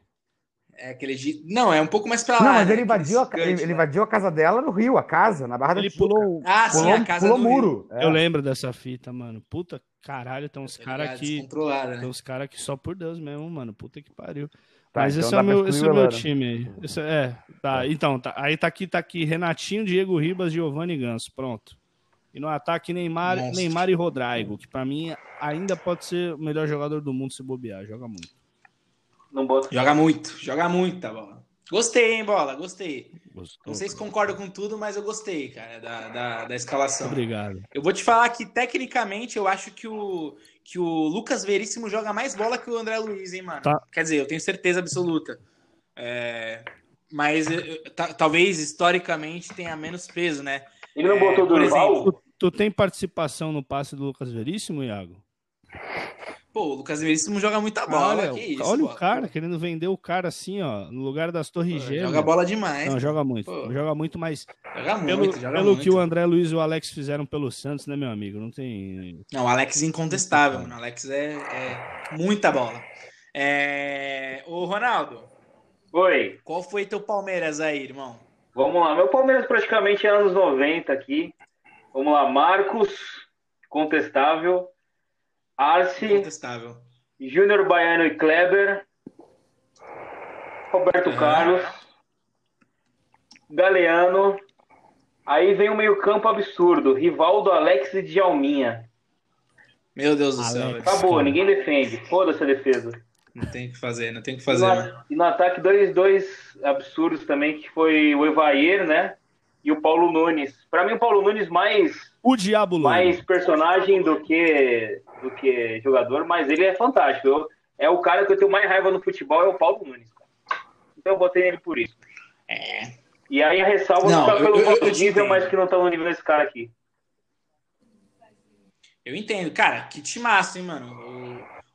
É aquele. Não, é um pouco mais pra lá. Não, mas né? ele invadiu, a, ele, ele invadiu a casa dela no Rio, a casa, na Barra Ele da Tijuca. pulou. Ah, sim, Pulou, a casa pulou do Rio. muro. É. Eu lembro dessa fita, mano. Puta Caralho, tem uns caras aqui. Né? Tem uns caras aqui só por Deus mesmo, mano. Puta que pariu. Tá, Mas então esse, é meu, esse é o meu time aí. Esse, é, tá. Então, tá, aí tá aqui, tá aqui. Renatinho, Diego Ribas, Giovanni Ganso. Pronto. E no ataque, Neymar, Neymar e Rodrigo, que para mim ainda pode ser o melhor jogador do mundo se bobear. Joga muito. Não bota. Joga muito, joga muito, tá bom. Gostei, hein, bola? Gostei. Gostou, não sei se concordo com tudo, mas eu gostei, cara, da, da, da, escalação. Obrigado. Eu vou te falar que, tecnicamente, eu acho que o, que o Lucas Veríssimo joga mais bola que o André Luiz, hein, mano? Tá. Quer dizer, eu tenho certeza absoluta. É, mas talvez, historicamente, tenha menos peso, né? Ele não é, botou do exemplo, tu, tu tem participação no passe do Lucas Veríssimo, Iago? Pô, o Lucas Veríssimo joga muita bola. Olha, isso, olha o cara querendo vender o cara assim, ó, no lugar das torres gêmeas. Joga bola demais. Não, joga muito. Pô. Joga muito, mas. Joga pelo, muito, joga pelo muito. que o André Luiz e o Alex fizeram pelo Santos, né, meu amigo? Não tem. Não, o Alex é incontestável, mano. O Alex é, é muita bola. É... Ô, Ronaldo. Oi. Qual foi teu Palmeiras aí, irmão? Vamos lá. Meu Palmeiras praticamente é anos 90 aqui. Vamos lá. Marcos, contestável. Arce. Incontestável. Júnior Baiano e Kleber, Roberto uhum. Carlos, Galeano. Aí vem o meio-campo absurdo: Rivaldo, Alex e Djalminha. Meu Deus do céu. Acabou, ninguém defende. Foda-se a defesa. Não tem o que fazer, não tem o que fazer. E no, né? e no ataque, dois, dois absurdos também, que foi o Evair, né? E o Paulo Nunes. Para mim, o Paulo Nunes mais o Diabo Mais personagem do que, do que jogador, mas ele é fantástico. Eu, é o cara que eu tenho mais raiva no futebol, é o Paulo Nunes. Então eu botei ele por isso. É. E aí a ressalva não, tá pelo eu, nível, mas que não tá no nível desse cara aqui. Eu entendo. Cara, que timaço, hein, mano?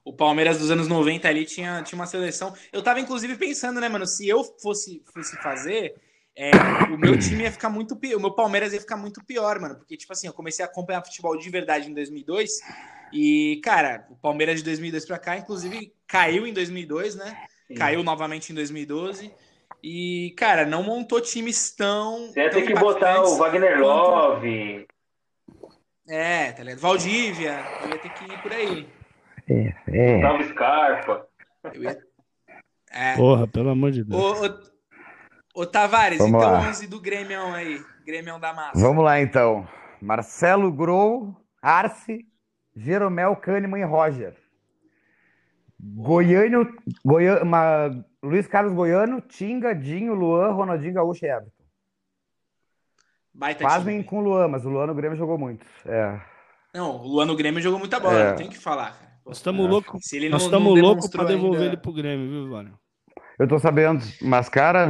O, Palmeiras dos anos 90 ali tinha, tinha uma seleção. Eu tava, inclusive, pensando, né, mano? Se eu fosse, fosse fazer, é, o meu time ia ficar muito pior, o meu Palmeiras ia ficar muito pior, mano, porque, tipo assim, eu comecei a acompanhar futebol de verdade em 2002 e, cara, o Palmeiras de 2002 pra cá, inclusive, caiu em 2002, né? Sim. Caiu novamente em 2012 e, cara, não montou times tão. Você ia ter que botar o Wagner Love. É, tá ligado? Valdívia, ia ter que ir por aí. É, é. Scarpa. Ia... É. Porra, pelo amor de Deus. O, o... Ô, Tavares, Vamos então lá. 11 do Grêmio aí. Grêmio da massa. Vamos lá, então. Marcelo Grou, Arce, Jeromel, Kahneman e Roger. Goiano, Goiano uma, Luiz Carlos Goiano, Tinga, Dinho, Luan, Ronaldinho Gaúcho e Everton. Baita Pasmem com o Luan, mas o Luan no Grêmio jogou muito. É. Não, o Luan no Grêmio jogou muita bola, é. não tem que falar. Nós estamos é. loucos louco para devolver ainda... ele pro Grêmio, viu, Vânia? Eu tô sabendo, mas, cara,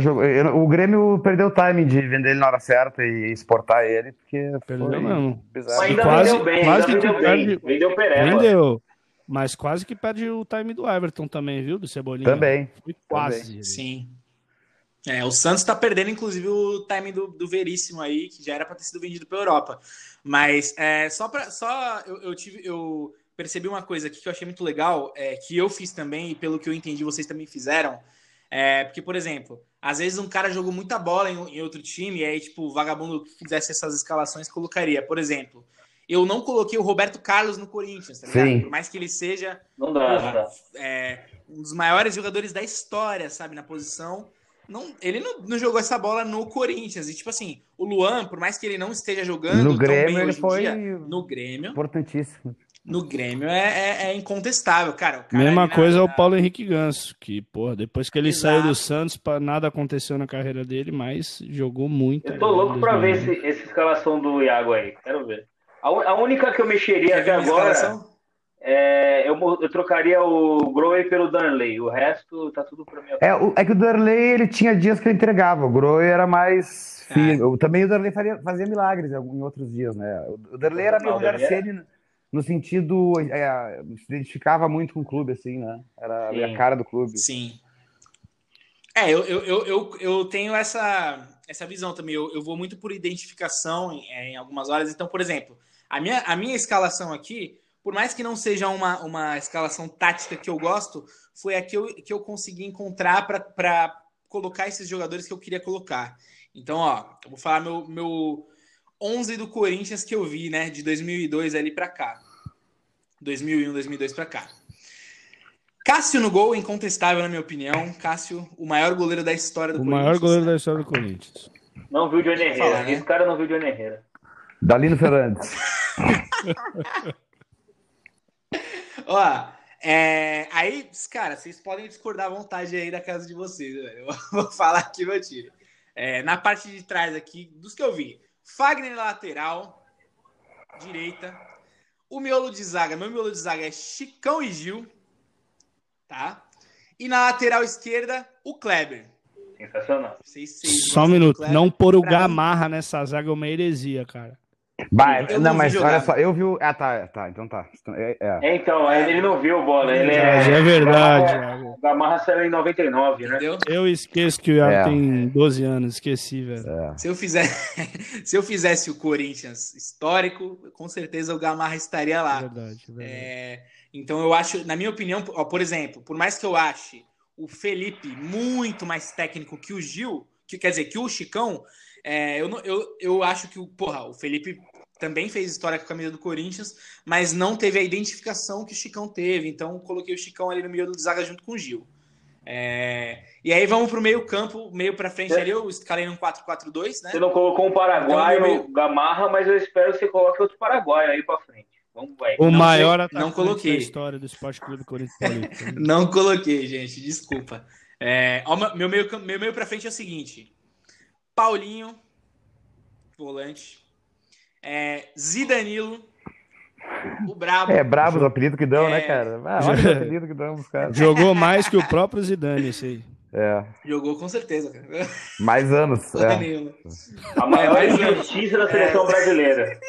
o Grêmio perdeu o timing de vender ele na hora certa e exportar ele, porque perdeu foi mesmo. Bizarro. Ainda quase, vendeu bem, quase ainda vendeu bem. Perde, vendeu Pereba. Vendeu. Mas quase que perde o time do Everton também, viu? Do Cebolinha. Também. Foi quase. Também. Sim. É, o Santos tá perdendo, inclusive, o time do, do Veríssimo aí, que já era para ter sido vendido pra Europa. Mas é, só para só eu, eu, tive. Eu percebi uma coisa aqui que eu achei muito legal, é, que eu fiz também, e pelo que eu entendi, vocês também fizeram. É, porque, por exemplo, às vezes um cara jogou muita bola em, em outro time, e aí, tipo, o vagabundo que fizesse essas escalações colocaria. Por exemplo, eu não coloquei o Roberto Carlos no Corinthians, tá ligado? Por mais que ele seja não dá, porra, não dá. É, um dos maiores jogadores da história, sabe, na posição. Não, ele não, não, jogou essa bola no Corinthians. E, tipo assim, o Luan, por mais que ele não esteja jogando no Grêmio, ele foi dia, no Grêmio. Importantíssimo no Grêmio é, é, é incontestável, cara. cara Mesma coisa na... é o Paulo Henrique Ganso, que, porra, depois que ele Exato. saiu do Santos, nada aconteceu na carreira dele, mas jogou muito. Eu tô louco pra ver esse, essa escalação do Iago aí, quero ver. A, a única que eu mexeria até agora é, eu, eu, trocaria o Groe pelo Darley, o resto tá tudo pra mim. É, o, é que o Darley, ele tinha dias que ele entregava, o Groe era mais... É. Também o Darley fazia, fazia milagres em outros dias, né? O Darley era meio Rogério Ceni no sentido é, se identificava muito com o clube assim né? Era Sim. a cara do clube. Sim. É eu, eu, eu, eu tenho essa essa visão também. Eu, eu vou muito por identificação em, é, em algumas horas. Então por exemplo a minha a minha escalação aqui por mais que não seja uma, uma escalação tática que eu gosto foi a que eu, que eu consegui encontrar para colocar esses jogadores que eu queria colocar. Então ó eu vou falar meu, meu 11 do Corinthians que eu vi, né, de 2002 ali para cá. 2001, 2002 para cá. Cássio no gol, incontestável na minha opinião. Cássio, o maior goleiro da história do o Corinthians. O maior goleiro da história do Corinthians. Não viu o Johnny Herrera. Falar, né? Esse cara não viu o Johnny Herrera. Dalino Fernandes. Ó, é, aí, cara, vocês podem discordar à vontade aí da casa de vocês. Eu vou falar aqui meu tiro. É, na parte de trás aqui, dos que eu vi. Fagner lateral, direita. O miolo de zaga, meu miolo de zaga é Chicão e Gil tá? E na lateral esquerda, o Kleber. Sensacional. Só um minuto. Não pôr o Gamarra nessa zaga é uma heresia, cara. Vai, não, não mas olha só, eu vi o. Ah, tá, tá, então tá. É, é. Então, ele não viu bola. Ele é, é, é verdade. O Gamarra saiu em 99, né? Entendeu? Eu esqueço que o Iago é. tem 12 anos, esqueci, velho. É. Se, eu fizer... Se eu fizesse o Corinthians histórico, com certeza o Gamarra estaria lá. Verdade, verdade. É... Então eu acho, na minha opinião, ó, por exemplo, por mais que eu ache o Felipe muito mais técnico que o Gil, que quer dizer, que o Chicão, é, eu, eu, eu acho que o, porra, o Felipe também fez história com a camisa do Corinthians, mas não teve a identificação que o Chicão teve. Então coloquei o Chicão ali no meio do zaga junto com o Gil. É... E aí vamos pro meio campo, meio para frente é. ali, eu escalei no 4-4-2, né? Você não colocou um Paraguai então, meio... Gamarra, mas eu espero que você coloque outro Paraguai aí para frente. Vamos, O não maior atacante não coloquei. da história do Esporte Clube Corinthians Paulista. não coloquei, gente, desculpa. É, meu, meio, meu meio pra frente é o seguinte: Paulinho, volante. É, Zidanilo, o Brabo. É, Brabo, o apelido que dão, né, é... né, cara? Ah, olha o apelido que dão os caras. Jogou mais que o próprio Zidane, esse aí. É. Jogou com certeza, cara. Mais anos. É. A maior é, injustiça da seleção é. brasileira.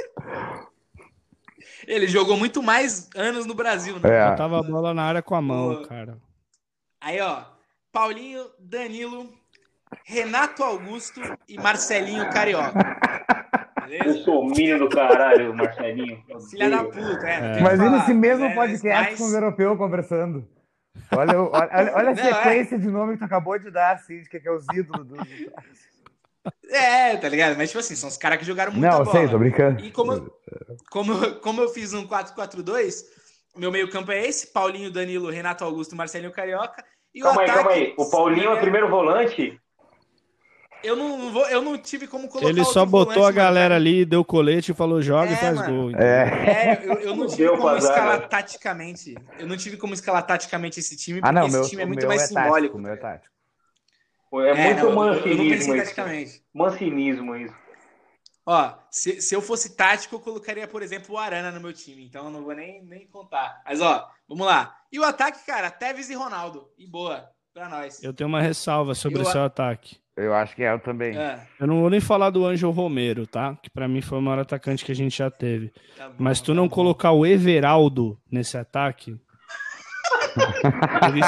Ele jogou muito mais anos no Brasil, né? É. Botava a bola na área com a mão, cara. Aí, ó. Paulinho, Danilo, Renato Augusto e Marcelinho Carioca. Beleza? Eu sou milho do caralho, Marcelinho. Filha da puta, é. é. Mas nesse mesmo né? podcast mas... com os europeus conversando. Olha, olha, olha a sequência é. de nome que tu acabou de dar, assim, de que é os ídolos do. É, tá ligado? Mas, tipo assim, são os caras que jogaram muito Não, bola. sei, tô brincando. E como, como, como eu fiz um 4-4-2, meu meio campo é esse, Paulinho, Danilo, Renato Augusto, Marcelinho Carioca. E calma aí, calma aí. O Paulinho é primeiro volante? Eu não, vou, eu não tive como colocar Ele só botou a galera ali, deu colete e falou: joga é, e faz mano. gol. Então. É, é eu, eu, não tive deu como escalar taticamente. Eu não tive como escalar taticamente esse time, porque ah, não, esse meu, time é muito mais é simbólico. Tático, meu é tático. É, é muito não, mancinismo isso. Mancinismo isso. Ó, se, se eu fosse tático, eu colocaria, por exemplo, o Arana no meu time. Então eu não vou nem, nem contar. Mas, ó, vamos lá. E o ataque, cara, Tevez e Ronaldo. E boa, pra nós. Eu tenho uma ressalva sobre o seu ataque. Eu acho que é eu também. É. Eu não vou nem falar do Ângelo Romero, tá? Que para mim foi o maior atacante que a gente já teve. Tá bom, Mas tu tá não bom. colocar o Everaldo nesse ataque, ele,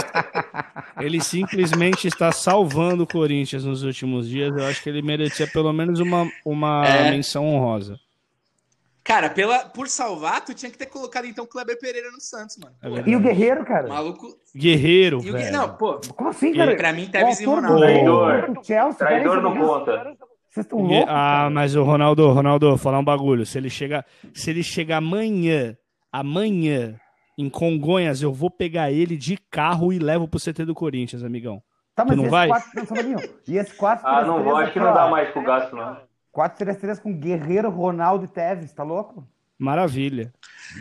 ele, simplesmente está salvando o Corinthians nos últimos dias. Eu acho que ele merecia pelo menos uma, uma é. menção honrosa. Cara, pela, por salvar, tu tinha que ter colocado então o Kleber Pereira no Santos, mano. É e o Guerreiro, cara? Maluco. Guerreiro, velho. O... Não, pô. Como assim, cara? Pra mim, Tevez e Ronaldo. Traidor. Chelsea, Traidor não conta. Vocês estão loucos? Ah, mas o Ronaldo, Ronaldo, falar um bagulho. Se ele chegar, se ele chegar amanhã, amanhã em Congonhas, eu vou pegar ele de carro e levo pro CT do Corinthians, amigão. Tá, mas tu não vai? Quatro, não, e esse 4 Ah, não vou, acho que não dá mais pro gasto, não. 4-3-3 com Guerreiro, Ronaldo e Tevez, tá louco? Maravilha.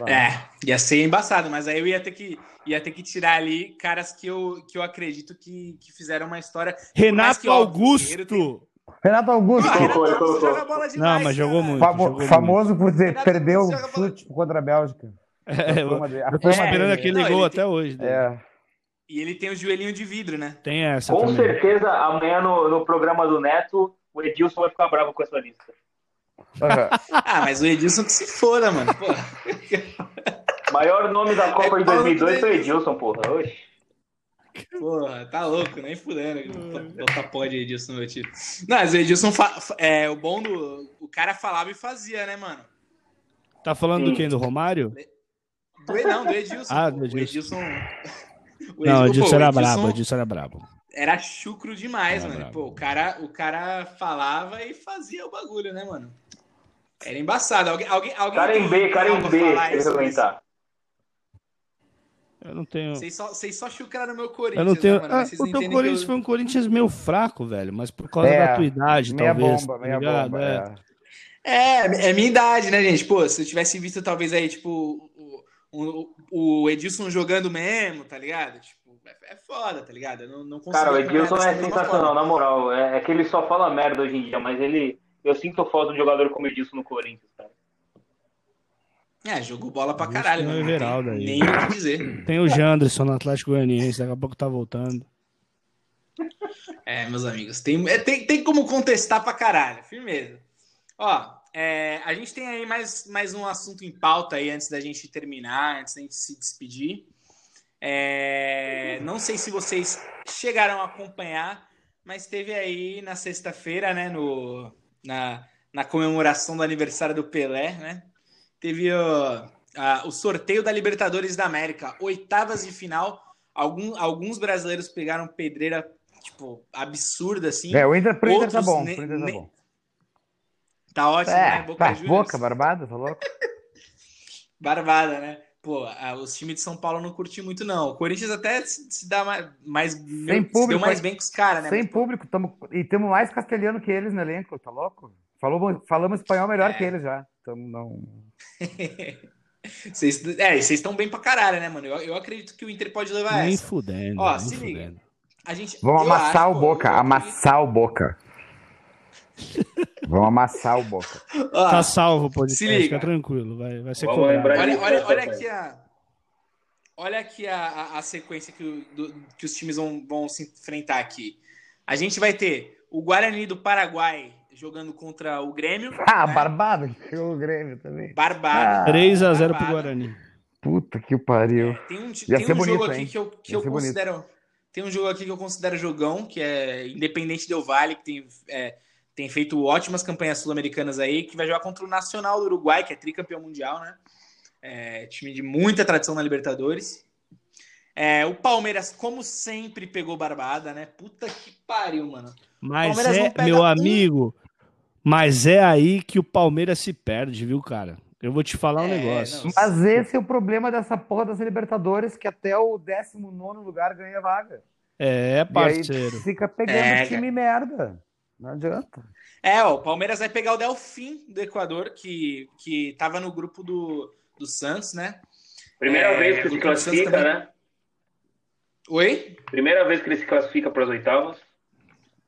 É, ia ser embaçado, mas aí eu ia ter que, ia ter que tirar ali caras que eu, que eu acredito que, que fizeram uma história. Renato Augusto! Renato Augusto. Ah, Renato Augusto joga bola demais, Não, mas jogou muito. Famo, jogou famoso muito. por ter, perdeu o chute bola... contra a Bélgica. É, eu, eu tô esperando é, aquele não, gol até tem... hoje. Né? É. E ele tem o joelhinho de vidro, né? Tem essa. Com também. certeza, amanhã no, no programa do Neto, o Edilson vai ficar bravo com essa lista. Uhum. ah, mas o Edilson que se foda, mano. Maior nome da Copa é de 2002 foi Edilson, porra. Oxi. Porra, tá louco, nem fudendo. Botar pó de Edilson no meu time. Não, mas o Edilson, é, o bom do. O cara falava e fazia, né, mano? Tá falando Sim. do quem? Do Romário? Do, não, do Edilson. Ah, do Edilson. O Edilson... O Edilson não, o Edilson era brabo, o Edilson era brabo. Era chucro demais, era mano. Brabo. Pô, o cara, o cara falava e fazia o bagulho, né, mano? Era embaçado. Alguém, alguém, alguém cara em B, cara em B, deixa eu comentar. Eu não tenho. Vocês só, vocês só chucaram no meu Corinthians. Eu não tenho. Né, ah, o teu Corinthians eu... foi um Corinthians meio fraco, velho. Mas por causa é, da tua idade, meia talvez. Bomba, tá meia bomba, é. é. É, minha idade, né, gente? Pô, se eu tivesse visto, talvez aí, tipo, o, o, o Edilson jogando mesmo, tá ligado? Tipo, é, é foda, tá ligado? Eu não, não Cara, o Edilson é sensacional, na moral. É, é, que ele só fala merda hoje em dia, mas ele. Eu sinto falta de um jogador como Edilson no Corinthians, cara. É, jogou bola pra caralho. Tem o Everaldo aí. Nem o que dizer. Tem o Janderson no Atlético Goianiense, daqui a pouco tá voltando. É, meus amigos, tem, é, tem, tem como contestar pra caralho, firmeza. Ó, é, a gente tem aí mais, mais um assunto em pauta aí antes da gente terminar, antes da gente se despedir. É, não sei se vocês chegaram a acompanhar, mas teve aí na sexta-feira, né, no, na, na comemoração do aniversário do Pelé, né? teve uh, uh, o sorteio da Libertadores da América, oitavas de final. Algum, alguns brasileiros pegaram pedreira, tipo, absurda, assim. É, o Inter, pro Inter tá bom. Ne, Inter tá, bom. tá ótimo, é, né? Boca, tá, boca barbada, tá louco? barbada, né? Pô, os times de São Paulo não curti muito, não. O Corinthians até se, se dá mais, mais sem público, deu mais bem com os caras, né? Sem público, tamo, e temos mais castelhano que eles no elenco, tá louco? Falou, falamos espanhol melhor é. que eles já. Então não. Vocês, é, vocês estão bem pra caralho, né, mano? Eu, eu acredito que o Inter pode levar nem essa. Fudendo, Ó, nem se fudendo. liga. A gente, Vamos amassar acho, o Boca, amassar o Boca. Vamos amassar o Boca. Ó, tá salvo o podcast, fica tranquilo, vai, vai ser cobrado. Olha, olha, olha aqui a... Olha aqui a, a, a sequência que, o, do, que os times vão, vão se enfrentar aqui. A gente vai ter o Guarani do Paraguai jogando contra o Grêmio. Ah, né? Barbado que pegou o Grêmio também. Barbado. Ah, 3x0 pro Guarani. Puta que pariu. É, tem um, tem um bonito, jogo aqui hein? que eu, que eu considero. Bonito. Tem um jogo aqui que eu considero jogão, que é Independente Del Vale, que tem, é, tem feito ótimas campanhas sul-americanas aí, que vai jogar contra o Nacional do Uruguai, que é tricampeão mundial, né? É, time de muita tradição na Libertadores. É, o Palmeiras, como sempre, pegou barbada, né? Puta que pariu, mano. Mas é, meu amigo, mas é aí que o Palmeiras se perde, viu, cara? Eu vou te falar um é, negócio. Não, Mas esse é o problema dessa porra das Libertadores, que até o 19 lugar ganha vaga. É, parceiro. fica pegando é, time merda. Não adianta. É, ó, o Palmeiras vai pegar o Delfim do Equador, que, que tava no grupo do, do Santos, né? Primeira é, vez que se classifica, também... né? Oi? Primeira vez que ele se classifica para as oitavas.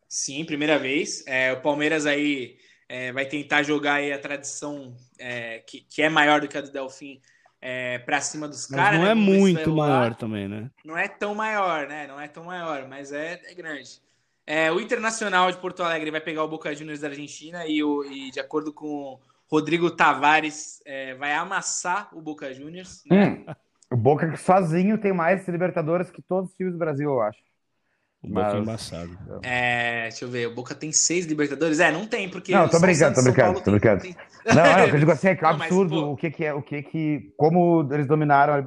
Sim, primeira vez. É, o Palmeiras aí é, vai tentar jogar aí a tradição é, que, que é maior do que a do Delfim é, para cima dos caras. Não né? é muito maior também, né? Não é tão maior, né? Não é tão maior, mas é, é grande. É, o Internacional de Porto Alegre vai pegar o Boca Juniors da Argentina e, o, e de acordo com Rodrigo Tavares, é, vai amassar o Boca Juniors. Né? Hum, o Boca sozinho tem mais Libertadores que todos os times do Brasil, eu acho. O Boca é Mas... é embaçado. É, deixa eu ver. O Boca tem seis Libertadores? É, não tem, porque. Não, tô brincando, tô brincando, tô brincando. Tem... Não, não, eu digo assim, é que é um absurdo mas, o que, que é, o que que. Como eles dominaram,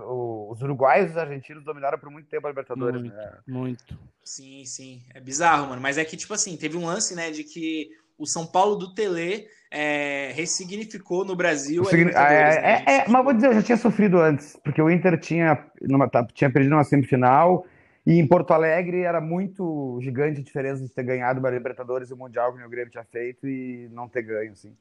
os uruguaios e os argentinos dominaram por muito tempo a Libertadores. Muito, né? muito. Sim, sim. É bizarro, mano. Mas é que, tipo assim, teve um lance, né, de que o São Paulo do Tele é, ressignificou no Brasil. Signi... É, né? é, é, mas vou dizer, eu já tinha sofrido antes, porque o Inter tinha, numa, tinha perdido uma semifinal e em Porto Alegre era muito gigante a diferença de ter ganhado o Libertadores e o Mundial que o Grêmio tinha feito e não ter ganho, assim.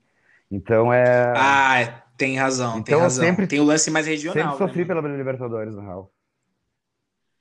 Então é. Ah, tem razão, então, tem razão. Sempre, tem o lance mais regional. Sempre sofri né, pela Libertadores, na real.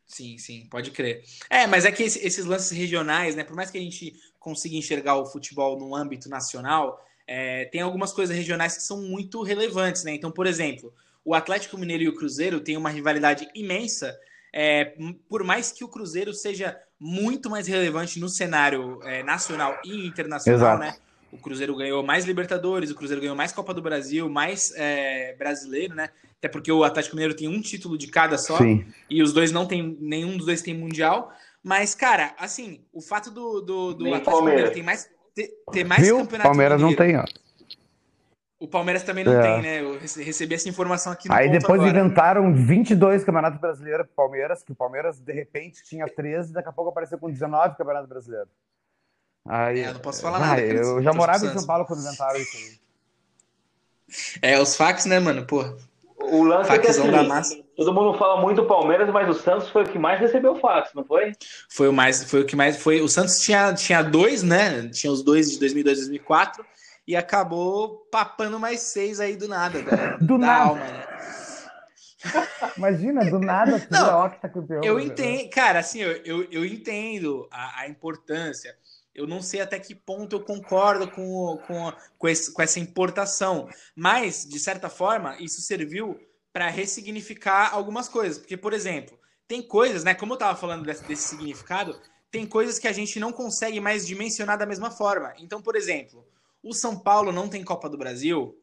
Sim, sim, pode crer. É, mas é que esses lances regionais, né? Por mais que a gente consiga enxergar o futebol no âmbito nacional, é, tem algumas coisas regionais que são muito relevantes, né? Então, por exemplo, o Atlético Mineiro e o Cruzeiro têm uma rivalidade imensa é, por mais que o Cruzeiro seja muito mais relevante no cenário é, nacional e internacional, Exato. né? O Cruzeiro ganhou mais Libertadores, o Cruzeiro ganhou mais Copa do Brasil, mais é, brasileiro, né? Até porque o Atlético Mineiro tem um título de cada só Sim. e os dois não tem, nenhum dos dois tem mundial. Mas, cara, assim, o fato do, do, do Atlético Palmeiras. Mineiro ter mais, ter, ter mais Viu? campeonato Palmeiras não tem, ó. O Palmeiras também não é. tem, né? Eu recebi essa informação aqui no Aí depois agora. inventaram 22 campeonatos brasileiros pro Palmeiras, que o Palmeiras de repente tinha 13 e daqui a pouco apareceu com 19 campeonatos brasileiros. Aí, é, eu não posso falar nada. Eu já morava em São Paulo quando inventaram isso aí. É, os fax, né, mano? Pô. O lance é que assim, da massa. Todo mundo fala muito do Palmeiras, mas o Santos foi o que mais recebeu fax, não foi? Foi o mais, foi o que mais foi. O Santos tinha, tinha dois, né? Tinha os dois de 2002 e 2004 e acabou papando mais seis aí do nada, né? do da nada. Alma, né? Imagina, do nada, não, tá campeão. Eu entendo, cara, assim, eu, eu, eu entendo a, a, importância. Eu não sei até que ponto eu concordo com, com, com, esse, com essa importação, mas, de certa forma, isso serviu para ressignificar algumas coisas. Porque, por exemplo, tem coisas, né? Como eu estava falando desse, desse significado, tem coisas que a gente não consegue mais dimensionar da mesma forma. Então, por exemplo, o São Paulo não tem Copa do Brasil,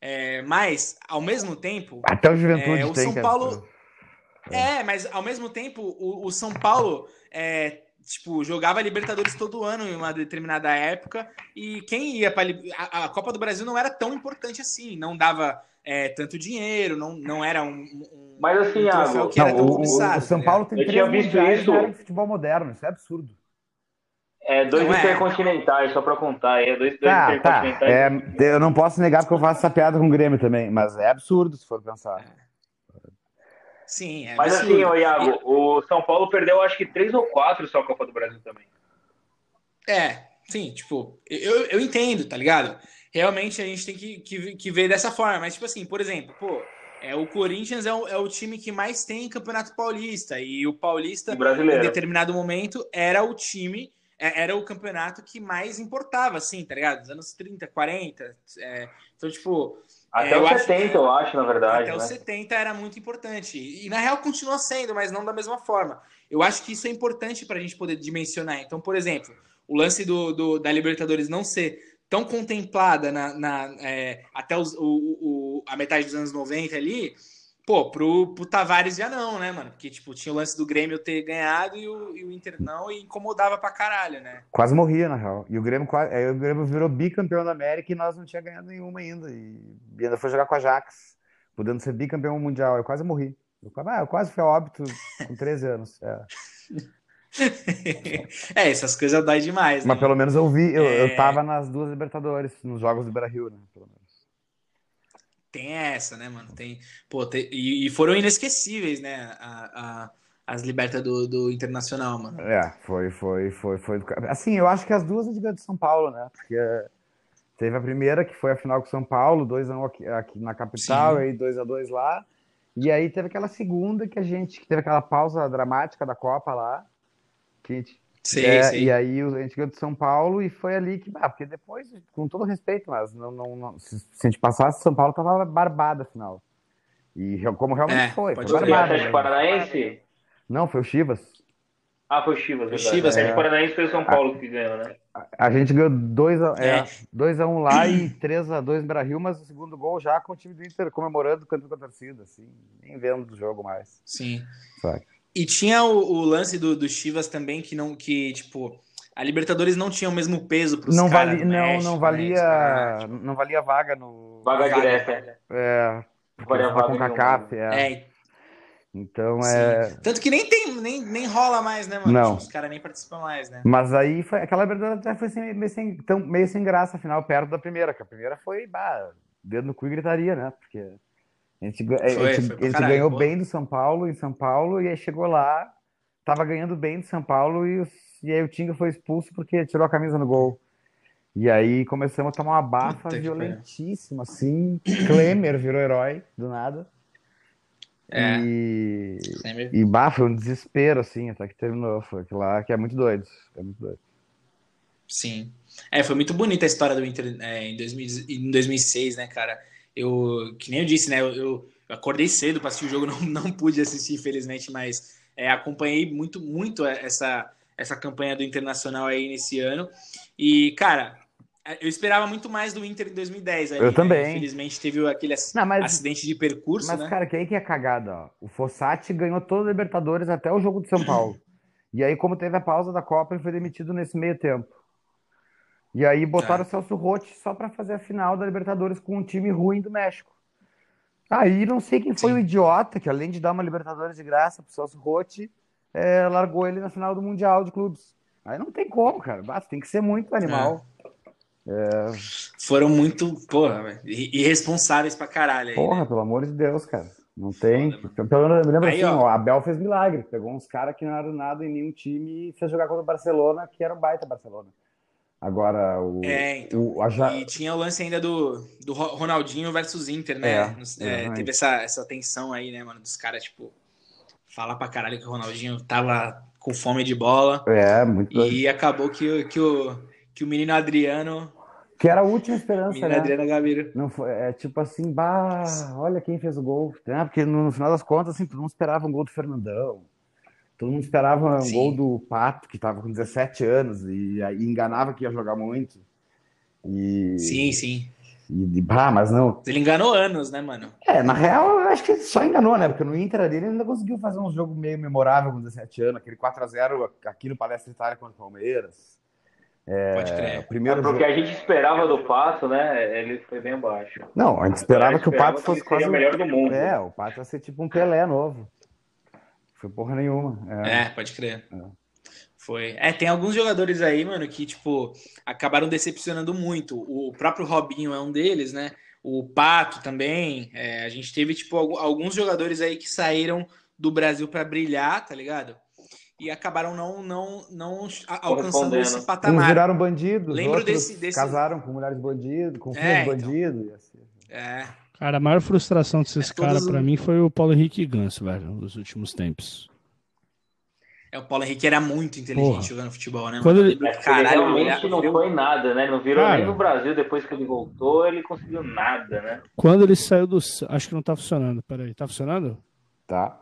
é, mas, ao mesmo tempo. Até o Juventude é, o tem, São Paulo. É. é, mas ao mesmo tempo, o, o São Paulo é, tipo, jogava Libertadores todo ano em uma determinada época. E quem ia para a, a Copa do Brasil não era tão importante assim, não dava é, tanto dinheiro, não, não era um, um Mas assim, um que era não, o, o, São Paulo tem três visto isso. de futebol moderno, isso é absurdo. É, dois não intercontinentais, é. só pra contar. É dois, dois tá, intercontinentais. Tá. É, eu não posso negar porque eu faço essa piada com o Grêmio também, mas é absurdo se for pensar. Sim, é Mas absurdo. assim, ô Iago, o São Paulo perdeu acho que três ou quatro só a Copa do Brasil também. É, sim, tipo, eu, eu entendo, tá ligado? Realmente a gente tem que, que, que ver dessa forma, mas tipo assim, por exemplo, pô, é, o Corinthians é o, é o time que mais tem Campeonato Paulista, e o Paulista, em determinado momento, era o time era o campeonato que mais importava, assim, tá ligado? Dos anos 30, 40. É, então, tipo. Até é, os 70, acho, eu acho, na verdade. Até né? os 70 era muito importante. E, na real continua sendo, mas não da mesma forma. Eu acho que isso é importante para a gente poder dimensionar. Então, por exemplo, o lance do, do da Libertadores não ser tão contemplada na, na é, até os, o, o, a metade dos anos 90 ali, Pô, pro, pro Tavares já não, né, mano? Porque, tipo, tinha o lance do Grêmio ter ganhado e o, e o Inter não, e incomodava pra caralho, né? Quase morria, na real. E o Grêmio, quase, aí o Grêmio virou bicampeão da América e nós não tinha ganhado nenhuma ainda. E, e ainda foi jogar com a Jax, podendo ser bicampeão mundial. Eu quase morri. Eu, ah, eu quase fui a óbito com 13 anos. É. é, essas coisas dói demais. Mas né? pelo menos eu vi, eu, é... eu tava nas duas Libertadores, nos jogos do Brasil, né? Pelo menos. Tem essa, né, mano? Tem, pô, tem, e, e, foram inesquecíveis, né? A, a, as libertas do, do Internacional, mano. É, foi, foi, foi, foi. Assim, eu acho que as duas é de São Paulo, né? Porque teve a primeira, que foi a final com São Paulo, 2x1 aqui, aqui, na capital, Sim. e 2x2 lá. E aí teve aquela segunda que a gente, que teve aquela pausa dramática da Copa lá, que a gente Sim, é, sim. E aí a gente ganhou de São Paulo e foi ali que, ah, porque depois, com todo respeito, mas não, não, não se, se, a gente passasse, São Paulo tava barbada final. E como realmente é, foi. Foi barbada. Né? Paranaense? Não, foi o Chivas. Ah, foi o Chivas, verdade. O Chivas, é. Paranaense foi o São Paulo a, que ganhou, né? A, a gente ganhou 2x1 é, é. Dois a um lá e 3x2 no Brasil, mas o segundo gol já com o time do Inter comemorando, cantando com a torcida, assim, nem vendo do jogo mais. Sim. Sabe? E tinha o, o lance do, do Chivas também, que não, que, tipo, a Libertadores não tinha o mesmo peso para os não caras. Vali, não, México, não valia, México, não valia vaga no. Vaga, vaga direta. É. Valia vaga com CACAF, é. é. Então Sim. é. Tanto que nem tem, nem, nem rola mais, né, mano? Não. Tipo, os caras nem participam mais, né? Mas aí foi, aquela Libertadores até foi sem, meio, sem, tão, meio sem graça, afinal, perto da primeira, que a primeira foi, bah, dedo no cu e gritaria, né? Porque a gente, foi, a gente, a gente caralho, ganhou pô. bem do São Paulo, em São Paulo, e aí chegou lá, tava ganhando bem do São Paulo, e, e aí o Tinga foi expulso porque tirou a camisa no gol. E aí começamos a tomar uma bafa Puta violentíssima, assim. Klemer virou herói, do nada. É. E, e bah, foi um desespero, assim, até que terminou. Foi aquilo lá que é muito doido. É muito doido. Sim. É, foi muito bonita a história do Inter é, em, 2000, em 2006, né, cara? Eu, que nem eu disse, né? Eu, eu acordei cedo para assistir o jogo, não, não pude assistir, infelizmente, mas é, acompanhei muito, muito essa, essa campanha do Internacional aí nesse ano. E, cara, eu esperava muito mais do Inter em 2010. eu né? também. Infelizmente teve aquele não, mas, acidente de percurso, mas, né? cara, que aí que é cagada, ó. O Fossati ganhou toda a Libertadores até o jogo de São Paulo. e aí, como teve a pausa da Copa, ele foi demitido nesse meio tempo. E aí botaram é. o Celso Rotti só para fazer a final da Libertadores com um time ruim do México. Aí não sei quem foi Sim. o idiota que, além de dar uma Libertadores de graça pro Celso Rotti, é, largou ele na final do Mundial de Clubes. Aí não tem como, cara. Basta, tem que ser muito animal. É. É... Foram muito, porra, irresponsáveis pra caralho. Aí, porra, né? pelo amor de Deus, cara. Não tem. Foda, Pelo menos me lembro Aí, assim, ó, o Abel fez milagre. Pegou uns caras que não eram nada em nenhum time e fez jogar contra o Barcelona, que era um baita Barcelona. Agora, o. É, então. O, a... E tinha o lance ainda do, do Ronaldinho versus Inter, né? É, é, teve essa, essa tensão aí, né, mano? Dos caras, tipo, falar pra caralho que o Ronaldinho tava com fome de bola. É, muito E acabou que, que, o, que o menino Adriano. Que era a última esperança, menino né? Adriano Gaviru. Não foi, é tipo assim, bah, olha quem fez o gol. Né? Porque no final das contas, assim, todo mundo esperava um gol do Fernandão. Todo mundo esperava um gol do Pato, que estava com 17 anos e aí enganava que ia jogar muito. E... Sim, sim. E, e bah, mas não. Ele enganou anos, né, mano? É, na real, eu acho que ele só enganou, né? Porque no Inter dele ele ainda conseguiu fazer um jogo meio memorável com 17 anos, aquele 4x0 aqui no Palestra Itália contra o Palmeiras. É, Pode crer. Primeiro é porque jogo... a gente esperava do Pato, né? Ele foi bem baixo. Não, a gente esperava, que o Pato fosse quase o melhor do mundo. É, o Pato ia ser tipo um Pelé novo. Foi porra nenhuma. É, é pode crer. É. Foi. É, tem alguns jogadores aí, mano, que, tipo, acabaram decepcionando muito. O próprio Robinho é um deles, né? O Pato também. É, a gente teve, tipo, alguns jogadores aí que saíram do Brasil para brilhar, tá ligado? E acabaram não, não, não alcançando esse patamar. Uns viraram bandidos, Lembro desse, desse. Casaram com mulheres bandidos, com filhos é, bandidos. Então. Assim. É. Cara, a maior frustração desses é, caras, para mim, foi o Paulo Henrique Ganso, velho, nos últimos tempos. É, o Paulo Henrique era muito inteligente Porra. jogando futebol, né? Quando ele... É, Caralho, ele realmente não foi nada, né? Não virou Cara, nem no Brasil depois que ele voltou, ele conseguiu nada, né? Quando ele saiu do. Acho que não tá funcionando, peraí. Tá funcionando? Tá.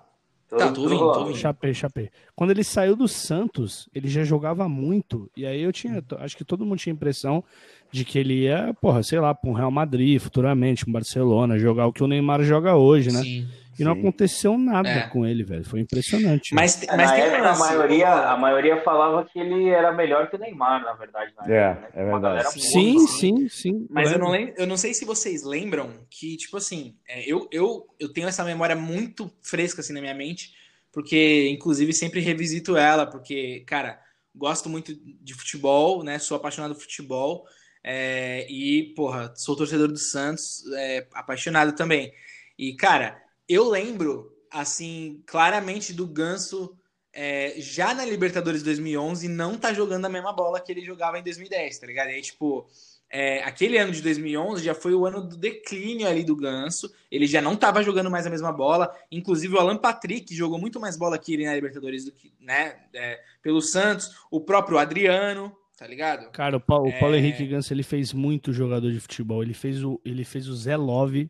Tá, tudo vindo, tô Chapei, chapei. Quando ele saiu do Santos, ele já jogava muito. E aí eu tinha. Acho que todo mundo tinha a impressão de que ele ia, porra, sei lá, para um Real Madrid futuramente, um Barcelona, jogar o que o Neymar joga hoje, né? Sim. E não aconteceu nada é. com ele, velho. Foi impressionante. Mas, mas na época, a maioria, a maioria falava que ele era melhor que o Neymar, na verdade. Na é, época, né? é verdade. Sim, sim, sim. Mas eu não, lembro, eu não sei se vocês lembram que, tipo assim, é, eu, eu, eu tenho essa memória muito fresca assim na minha mente, porque, inclusive, sempre revisito ela, porque, cara, gosto muito de futebol, né? Sou apaixonado por futebol. É, e, porra, sou torcedor do Santos, é, apaixonado também. E, cara, eu lembro, assim, claramente do Ganso é, já na Libertadores 2011 não tá jogando a mesma bola que ele jogava em 2010, tá ligado? E aí, tipo, é, aquele ano de 2011 já foi o ano do declínio ali do Ganso. Ele já não estava jogando mais a mesma bola. Inclusive o Alan Patrick jogou muito mais bola que ele na Libertadores do que, né, é, pelo Santos. O próprio Adriano, tá ligado? Cara, o Paulo, é... o Paulo Henrique Ganso ele fez muito jogador de futebol. Ele fez o, ele fez o Zé Love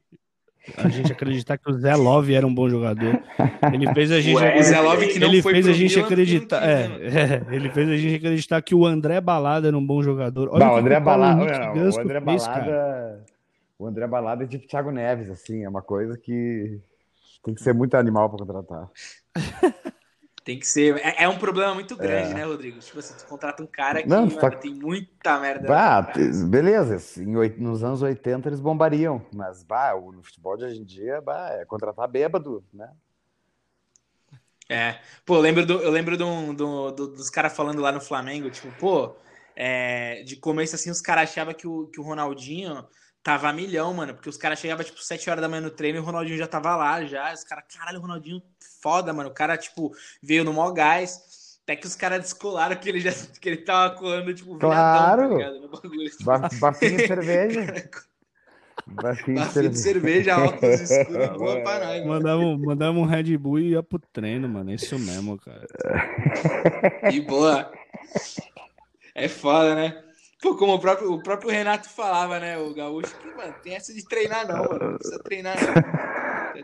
a gente acreditar que o Zé Love era um bom jogador. Ele fez a gente. Ué, o Zé Love que não ele foi fez a gente acreditar. É, é, ele fez a gente acreditar que o André Balada era um bom jogador. Olha não, o André Balada. Não, o André fez, Balada. O André Balada é tipo Thiago Neves, assim, é uma coisa que tem que ser muito animal para contratar. Tem que ser. É, é, um problema muito grande, é. né, Rodrigo? Tipo assim, tu contrata um cara que Não, tá... tem muita merda. Bah, beleza. Em, nos anos 80 eles bombariam, mas bah, no futebol de hoje em dia bah, é contratar bêbado, né? É. Pô, eu lembro, do, eu lembro do, do, do dos caras falando lá no Flamengo, tipo, pô, é, de começo assim, os caras achavam que o, que o Ronaldinho tava a milhão, mano, porque os caras chegavam, tipo, 7 horas da manhã no treino e o Ronaldinho já tava lá, já. Os caras, caralho, o Ronaldinho foda, mano. O cara, tipo, veio no maior gás. Até que os caras descolaram que ele já que ele tava colando, tipo, claro. viradão, tá tipo... Bafinho de cerveja. Bafinho de cerveja, cerveja óculos escuros, boa pra nós. Mandava, mandava um Red Bull e ia pro treino, mano. É isso mesmo, cara. E boa. É foda, né? Pô, como o próprio, o próprio Renato falava, né? O Gaúcho, que, mano, tem essa de treinar não, mano. Não precisa treinar não.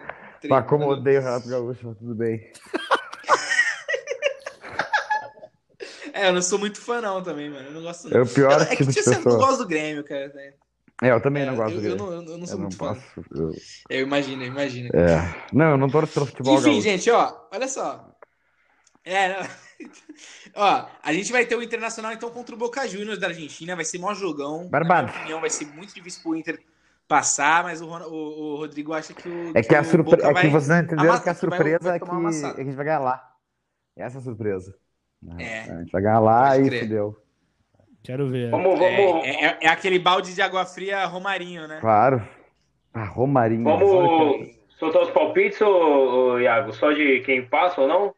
Pá, como odeio o Renato Gaúcho, mas tudo bem. é, eu não sou muito fã não também, mano. Eu não gosto não. É o pior é que tipo, eu não gosto do Grêmio, cara. Né? É, eu também é, não gosto eu. Eu não, eu não sou eu muito não fã. Posso, eu... eu imagino, eu imagino. É. Não, eu não torço pelo futebol Enfim, gaúcho. gente, ó, olha só. É, não... Ó, a gente vai ter o Internacional então contra o Boca Juniors da Argentina, vai ser maior jogão. Barbado. Na minha opinião, vai ser muito difícil pro Inter passar, mas o, o, o Rodrigo acha que o. É que, que a surpresa. É que vocês não entenderam que a surpresa vai, vai é, que... é que a gente vai ganhar lá. Essa é a surpresa. É. A gente vai ganhar lá e fudeu. Quero ver. Vamos, vamos. É, é, é, aquele balde de água fria Romarinho, né? Claro. Ah, Romarinho. Vamos, Soltar os palpites, ô, ô, Iago? Só de quem passa ou não?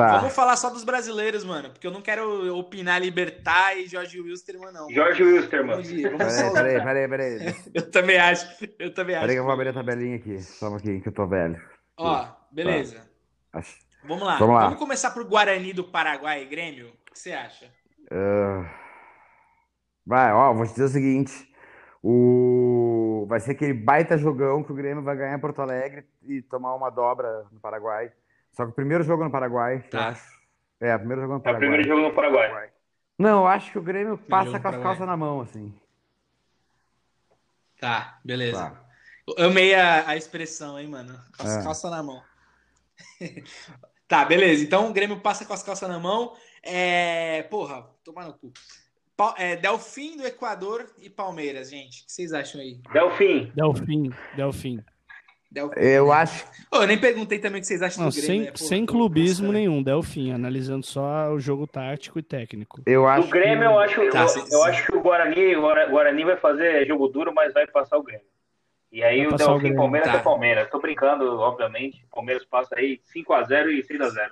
Tá. Vamos falar só dos brasileiros, mano, porque eu não quero opinar Libertar e Jorge Wilstermann, não. Jorge Wilstermann. Peraí, peraí, peraí, peraí. Eu também acho. Eu também acho. Peraí que eu vou abrir a tabelinha aqui. Só um aqui, que eu tô velho. Ó, beleza. Tá. Vamos lá. Vamos lá. Vamos começar pro Guarani do Paraguai e Grêmio. O que você acha? Uh... Vai, ó, vou te dizer o seguinte. O... Vai ser aquele baita jogão que o Grêmio vai ganhar em Porto Alegre e tomar uma dobra no Paraguai. Só que o primeiro jogo no Paraguai, tá. acho. É, o primeiro jogo no Paraguai. É o primeiro jogo no Paraguai. Não, eu acho que o Grêmio passa com as calças na mão, assim. Tá, beleza. Tá. Eu amei a, a expressão, hein, mano? Com as é. calças na mão. tá, beleza. Então o Grêmio passa com as calças na mão. É... Porra, tomar no cu. É, Delfim do Equador e Palmeiras, gente. O que vocês acham aí? Delfim. Delfim, Delfim. Delfim, eu né? acho. Oh, eu nem perguntei também o que vocês acham Não, do Grêmio. Sem, né? sem clubismo nossa, nenhum, Delfim, analisando só o jogo tático e técnico. Eu acho. O Grêmio, que... eu acho, tá, eu, eu acho que o Guarani, o Guarani vai fazer jogo duro, mas vai passar o Grêmio. E aí vai o Delfim o Palmeiras tá. é Palmeiras. Tô brincando, obviamente. Palmeiras passa aí 5x0 e 6x0.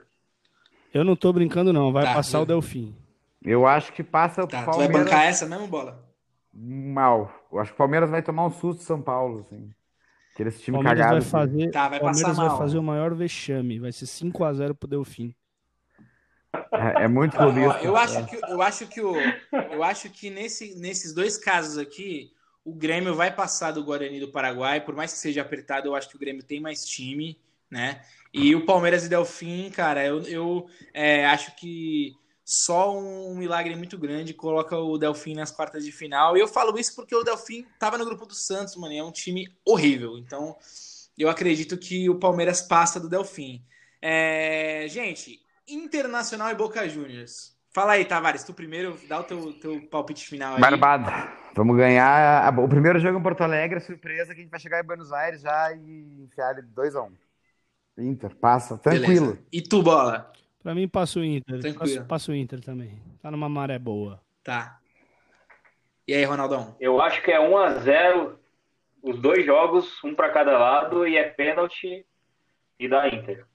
Eu não tô brincando, não. Vai tá, passar o Delfim. Eu acho que passa o tá, Palmeiras. Tu vai bancar essa mesmo, bola? Mal. Eu acho que o Palmeiras vai tomar um susto de São Paulo, assim. Aqueles time Palmeiras cagado. Vai fazer, tá, vai Palmeiras vai fazer o maior vexame. Vai ser 5x0 pro Delfim. É, é muito clubista. eu acho que eu acho que o eu acho que nesse, nesses dois casos aqui o Grêmio vai passar do Guarani do Paraguai, por mais que seja apertado, eu acho que o Grêmio tem mais time, né? E o Palmeiras e Delfim, cara, eu, eu é, acho que só um milagre muito grande coloca o Delfim nas quartas de final. E eu falo isso porque o Delfim estava no grupo do Santos, mano, é um time horrível. Então, eu acredito que o Palmeiras passa do Delfim. É... Gente, Internacional e Boca Juniors. Fala aí, Tavares, tu primeiro, dá o teu, teu palpite final aí. Barbado. Vamos ganhar o primeiro jogo em Porto Alegre, surpresa que a gente vai chegar em Buenos Aires já e enfiar ele 2x1. Um. Inter, passa, tranquilo. Beleza. E tu, bola? Pra mim passa o Inter. Passa, passa o Inter também. Tá numa maré boa. Tá. E aí, Ronaldão? Eu acho que é 1 a 0 os dois jogos, um para cada lado, e é pênalti e dá Inter.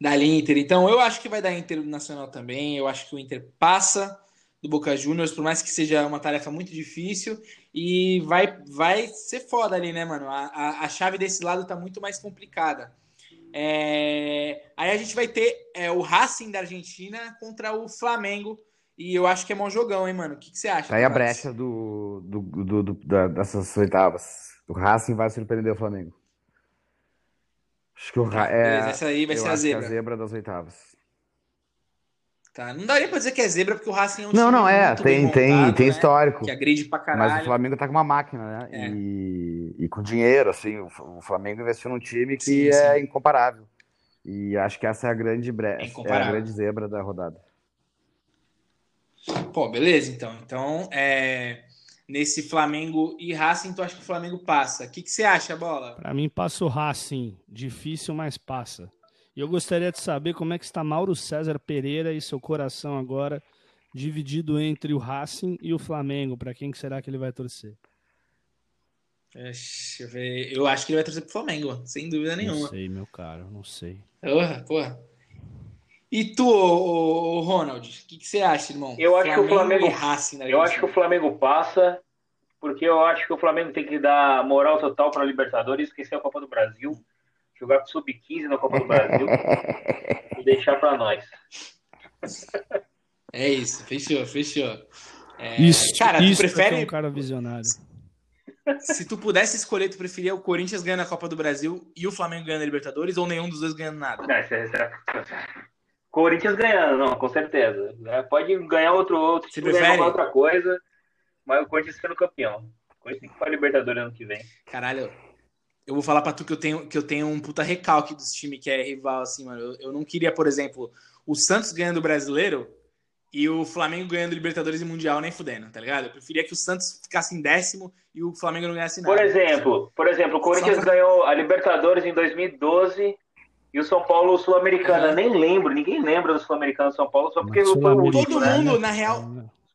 Dá Inter. Então, eu acho que vai dar Inter Nacional também. Eu acho que o Inter passa do Boca Juniors, por mais que seja uma tarefa muito difícil. E vai, vai ser foda ali, né, mano? A, a, a chave desse lado tá muito mais complicada. É... Aí a gente vai ter é, o Racing da Argentina contra o Flamengo. E eu acho que é bom jogão, hein, mano? O que, que você acha? Aí a brecha do, do, do, do da, dessas oitavas. O Racing vai surpreender o Flamengo. Acho que o Ra... é, essa aí vai ser a zebra. É a zebra das oitavas. Tá, não daria pra dizer que é zebra, porque o Racing é um Não, não, é, tem, montado, tem, tem né? histórico. Que agride pra caralho. Mas o Flamengo tá com uma máquina, né? É. E, e com dinheiro, assim, o, Flamengo investiu num time que sim, é sim. incomparável. E acho que essa é a grande brecha, é, é a grande zebra da rodada. Pô, beleza, então. Então, é... nesse Flamengo e Racing, tu acha que o Flamengo passa? O que, que você acha, Bola? Pra mim, passa o Racing. Difícil, mas passa. E eu gostaria de saber como é que está Mauro César Pereira e seu coração agora dividido entre o Racing e o Flamengo. Para quem que será que ele vai torcer? Deixa eu ver. Eu acho que ele vai torcer pro Flamengo, sem dúvida nenhuma. Não sei, meu caro, não sei. Porra, porra. E tu, o Ronald, o que, que, você acha, irmão? Eu acho Flamengo que o Flamengo. Racing, eu acho que o Flamengo passa, porque eu acho que o Flamengo tem que dar moral total para a Libertadores, esquecer a Copa do Brasil jogar com sub-15 na Copa do Brasil e deixar para nós. É isso, fechou, fechou. É, isso, cara, isso tu prefere. É um cara visionário. Se tu pudesse escolher, tu preferia o Corinthians ganhando a Copa do Brasil e o Flamengo ganhando a Libertadores ou nenhum dos dois ganhando nada? Não, isso é, isso é... Corinthians ganhando, não, com certeza. É, pode ganhar outro outro, Você prefere? outra coisa, mas o Corinthians sendo campeão. O Corinthians tem que ir para a Libertadores ano que vem. Caralho, eu vou falar pra tu que eu tenho, que eu tenho um puta recalque dos times que é rival, assim, mano. Eu, eu não queria, por exemplo, o Santos ganhando o brasileiro e o Flamengo ganhando Libertadores e Mundial nem fudendo, tá ligado? Eu preferia que o Santos ficasse em décimo e o Flamengo não ganhasse nada. Por exemplo, por exemplo, o Corinthians pra... ganhou a Libertadores em 2012 e o São Paulo Sul-Americana. Uhum. Nem lembro, ninguém lembra do Sul-Americano São Paulo só porque o Todo né? mundo, na real.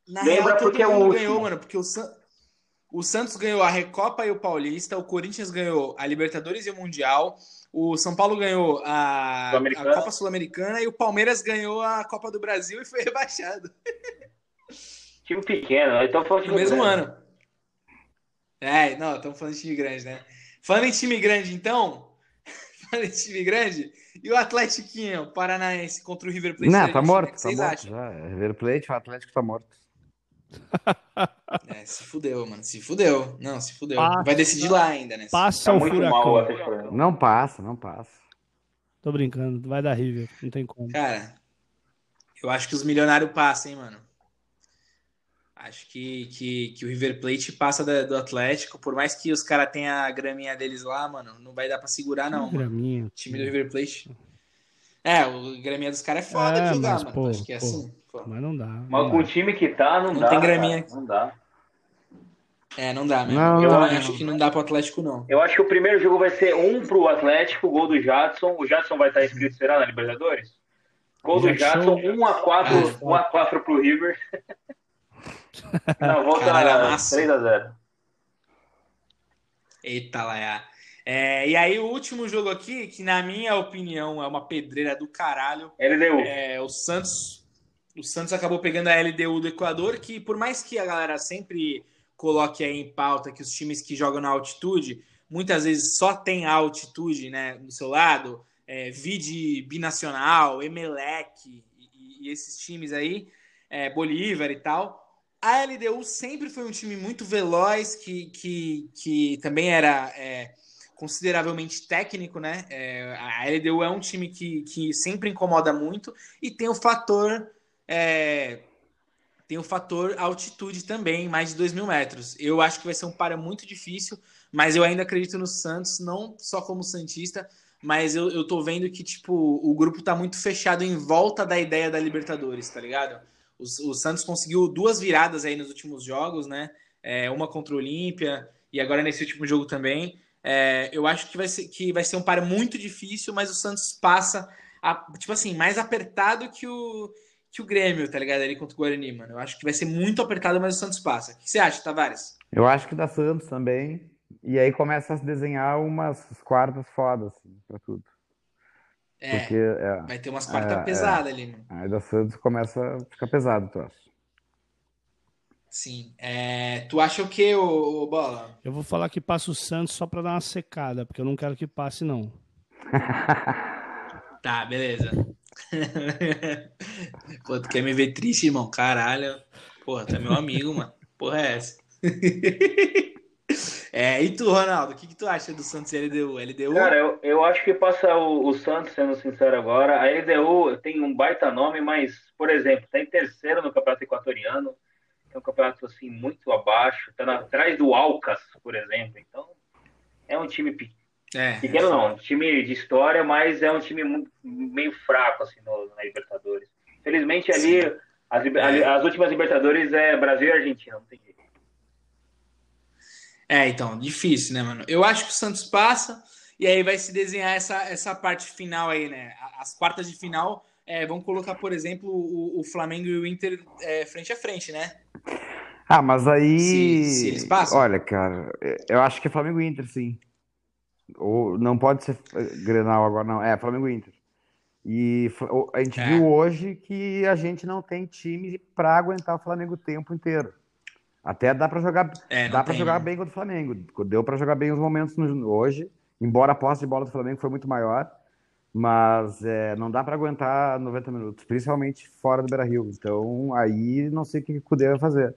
Na Lembra real, porque é o último. ganhou, mano, porque o Santos o Santos ganhou a Recopa e o Paulista, o Corinthians ganhou a Libertadores e o Mundial, o São Paulo ganhou a, a Copa Sul-Americana e o Palmeiras ganhou a Copa do Brasil e foi rebaixado. Time pequeno, então foi No mesmo grande. ano. É, não, estamos falando de time grande, né? Falando em time grande, então, falando em time grande, e o Atlético Paranaense contra o River Plate? Não, tá morto, tá morto já. River Plate, o Atlético tá morto. É, se fudeu, mano. Se fudeu. Não, se fudeu. Passa, Vai decidir lá ainda, né? Passa tá o muito furacão. Mal, não passa, não passa. Tô brincando, vai dar River, não tem como. Cara, eu acho que os milionários passam, hein, mano. Acho que, que, que o River Plate passa do, do Atlético, por mais que os caras tenham a graminha deles lá, mano, não vai dar pra segurar, não. Graminha. O time do River Plate. É, o graminha dos caras é foda é, de jogar, mas, mano. Pô, acho que é pô, assim. Pô. Mas não dá. Mas com o time que tá, não, não dá. Não tem graminha. Cara, não dá. É, não dá mesmo. Não, eu não, acho não. que não dá pro Atlético, não. Eu acho que o primeiro jogo vai ser um pro Atlético, gol do Jadson. O Jadson vai estar inscrito, será, na Libertadores? Gol do Jadson, 1x4 1 a 4 pro River. Na volta Caralho, 3x0. Eita, Laia. É, e aí, o último jogo aqui, que na minha opinião é uma pedreira do caralho. LDU. É, o Santos. O Santos acabou pegando a LDU do Equador, que por mais que a galera sempre coloque aí em pauta que os times que jogam na altitude, muitas vezes só tem altitude né, do seu lado, é, Vide Binacional, Emelec e, e esses times aí, é, Bolívar e tal. A LDU sempre foi um time muito veloz, que, que, que também era é, consideravelmente técnico, né? É, a LDU é um time que, que sempre incomoda muito e tem o fator. É, tem o fator altitude também, mais de 2 mil metros. Eu acho que vai ser um para muito difícil, mas eu ainda acredito no Santos, não só como Santista, mas eu, eu tô vendo que, tipo, o grupo tá muito fechado em volta da ideia da Libertadores, tá ligado? O, o Santos conseguiu duas viradas aí nos últimos jogos, né? É, uma contra o Olímpia e agora nesse último jogo também. É, eu acho que vai, ser, que vai ser um par muito difícil, mas o Santos passa, a, tipo assim, mais apertado que o, que o Grêmio, tá ligado? Ali contra o Guarani, mano. Eu acho que vai ser muito apertado, mas o Santos passa. O que você acha, Tavares? Eu acho que dá Santos também. E aí começa a se desenhar umas quartas fodas, assim, pra tudo. É, Porque, é, vai ter umas quartas é, pesadas é. ali, mano. Aí da Santos começa a ficar pesado o troço. Sim. É, tu acha o que, o, Bola? Eu vou falar que passa o Santos só pra dar uma secada, porque eu não quero que passe, não. tá, beleza. Pô, tu quer me ver triste, irmão? Caralho. Porra, tu é meu amigo, mano. Porra é essa? É, e tu, Ronaldo, o que, que tu acha do Santos e LDU? LDU? Cara, eu, eu acho que passa o, o, Santos, sendo sincero agora. A LDU tem um baita nome, mas, por exemplo, tá em terceiro no Campeonato Equatoriano é um campeonato assim muito abaixo, está atrás do Alcas, por exemplo. Então, é um time é, pequeno, não, um time de história, mas é um time muito, meio fraco assim no, na Libertadores. Felizmente ali as, é. as, últimas Libertadores é Brasil e Argentina, não tem jeito. É, então, difícil, né, mano? Eu acho que o Santos passa e aí vai se desenhar essa, essa parte final aí, né? As quartas de final é, vamos colocar, por exemplo, o, o Flamengo e o Inter é, frente a frente, né? Ah, mas aí. Se, se eles passam. Olha, cara, eu acho que é Flamengo e Inter, sim. Ou não pode ser Grenal agora, não. É, Flamengo e Inter. E a gente é. viu hoje que a gente não tem time para aguentar o Flamengo o tempo inteiro. Até dá para jogar, é, dá para jogar né? bem contra o Flamengo. Deu para jogar bem os momentos hoje, embora a posse de bola do Flamengo foi muito maior. Mas é, não dá para aguentar 90 minutos, principalmente fora do Beira Rio. Então aí não sei o que o Cudê vai fazer.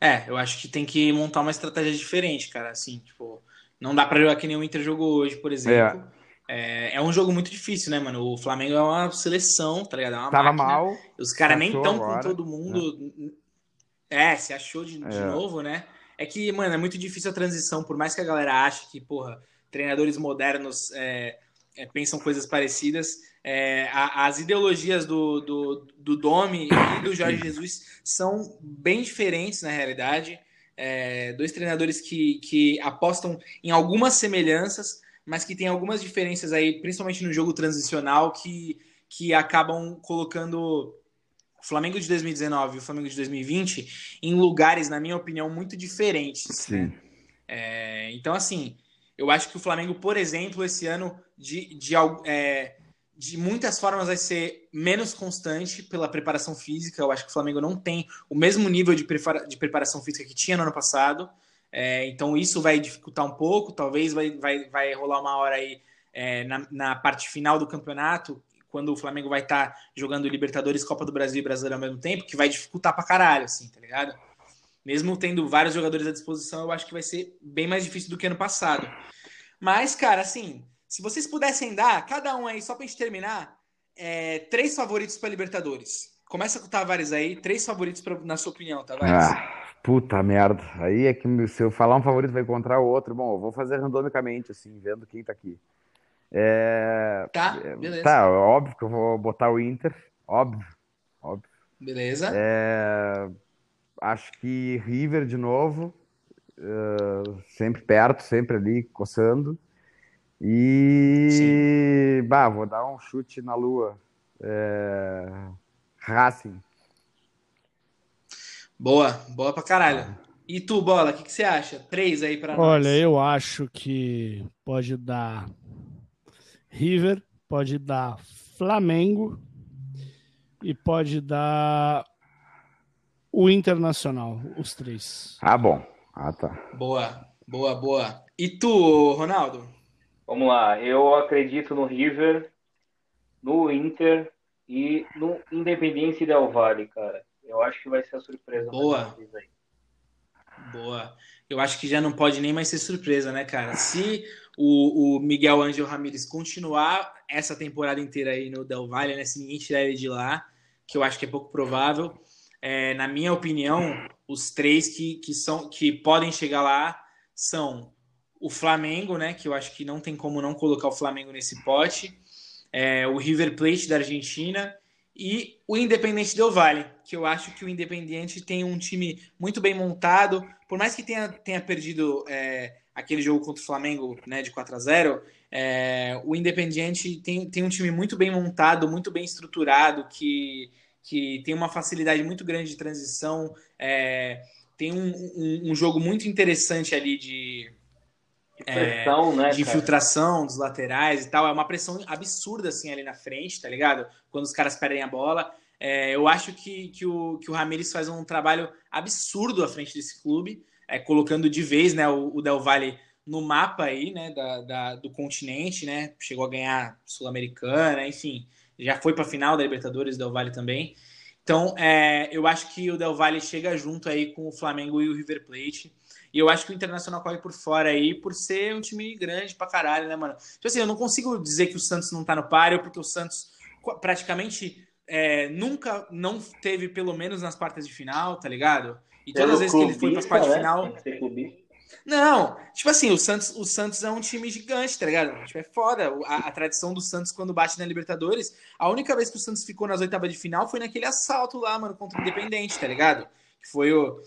É, eu acho que tem que montar uma estratégia diferente, cara. Assim, tipo, não dá para jogar que nem o Inter jogou hoje, por exemplo. É. é. É, um jogo muito difícil, né, mano? O Flamengo é uma seleção, tá ligado? É uma Tava máquina. mal. Os caras nem estão com todo mundo. É, é se achou de, de é. novo, né? É que, mano, é muito difícil a transição, por mais que a galera ache que, porra, treinadores modernos é, é, pensam coisas parecidas. É, a, as ideologias do, do, do Domi e do Jorge Jesus são bem diferentes na realidade. É, dois treinadores que, que apostam em algumas semelhanças, mas que tem algumas diferenças aí, principalmente no jogo transicional, que, que acabam colocando o Flamengo de 2019 e o Flamengo de 2020 em lugares, na minha opinião, muito diferentes. Sim. É, então, assim, eu acho que o Flamengo, por exemplo, esse ano, de, de, é, de muitas formas, vai ser menos constante pela preparação física. Eu acho que o Flamengo não tem o mesmo nível de, prepara, de preparação física que tinha no ano passado. É, então, isso vai dificultar um pouco. Talvez vai, vai, vai rolar uma hora aí é, na, na parte final do campeonato, quando o Flamengo vai estar tá jogando Libertadores, Copa do Brasil e Brasileiro ao mesmo tempo, que vai dificultar pra caralho, assim, tá ligado? Mesmo tendo vários jogadores à disposição, eu acho que vai ser bem mais difícil do que ano passado. Mas, cara, assim, se vocês pudessem dar, cada um aí, só pra gente terminar, é, três favoritos pra Libertadores. Começa com o Tavares aí, três favoritos pra, na sua opinião, Tavares. Ah, puta merda. Aí é que se eu falar um favorito vai encontrar o outro. Bom, eu vou fazer randomicamente, assim, vendo quem tá aqui. É... Tá, é, beleza. Tá, óbvio que eu vou botar o Inter, óbvio, óbvio. Beleza. É... Acho que River de novo, uh, sempre perto, sempre ali, coçando. E, Sim. bah, vou dar um chute na lua. É... Racing. Boa, boa pra caralho. E tu, Bola, o que, que você acha? Três aí pra Olha, nós. Olha, eu acho que pode dar River, pode dar Flamengo e pode dar o Internacional, os três. Ah, bom. Ah, tá. Boa, boa, boa. E tu, Ronaldo? Vamos lá, eu acredito no River, no Inter e no Independência Del Valle, cara. Eu acho que vai ser a surpresa. Boa. Boa. Eu acho que já não pode nem mais ser surpresa, né, cara? Se o, o Miguel Angel Ramírez continuar essa temporada inteira aí no Del Valle, né? Se ninguém tirar ele de lá, que eu acho que é pouco provável. É, na minha opinião, os três que, que, são, que podem chegar lá são o Flamengo, né? Que eu acho que não tem como não colocar o Flamengo nesse pote. É, o River Plate da Argentina e o Independente Del Valle, que eu acho que o Independente tem um time muito bem montado, por mais que tenha, tenha perdido é, aquele jogo contra o Flamengo né, de 4 a 0 é, o Independiente tem, tem um time muito bem montado, muito bem estruturado, que, que tem uma facilidade muito grande de transição, é, tem um, um, um, jogo muito interessante ali de, de, pressão, é, né, de infiltração dos laterais e tal. É uma pressão absurda assim ali na frente, tá ligado? Quando os caras perdem a bola. É, eu acho que, que, o, que o Ramires faz um trabalho absurdo à frente desse clube é, colocando de vez né, o, o, Del Valle no mapa aí, né, da, da do continente, né, chegou a ganhar Sul-Americana, enfim, já foi para a final da Libertadores, Del Valle também. Então, é, eu acho que o Del Valle chega junto aí com o Flamengo e o River Plate. E eu acho que o Internacional corre por fora aí por ser um time grande pra caralho, né, mano? Tipo assim, eu não consigo dizer que o Santos não tá no páreo, porque o Santos praticamente é, nunca não teve, pelo menos nas quartas de final, tá ligado? E todas as vezes que ele foi para as quartas de final. Não, tipo assim, o Santos, o Santos é um time gigante, tá ligado? Tipo, é foda. A, a, tradição do Santos quando bate na Libertadores, a única vez que o Santos ficou nas oitavas de final foi naquele assalto lá, mano, contra o Independente, tá ligado? Que foi o,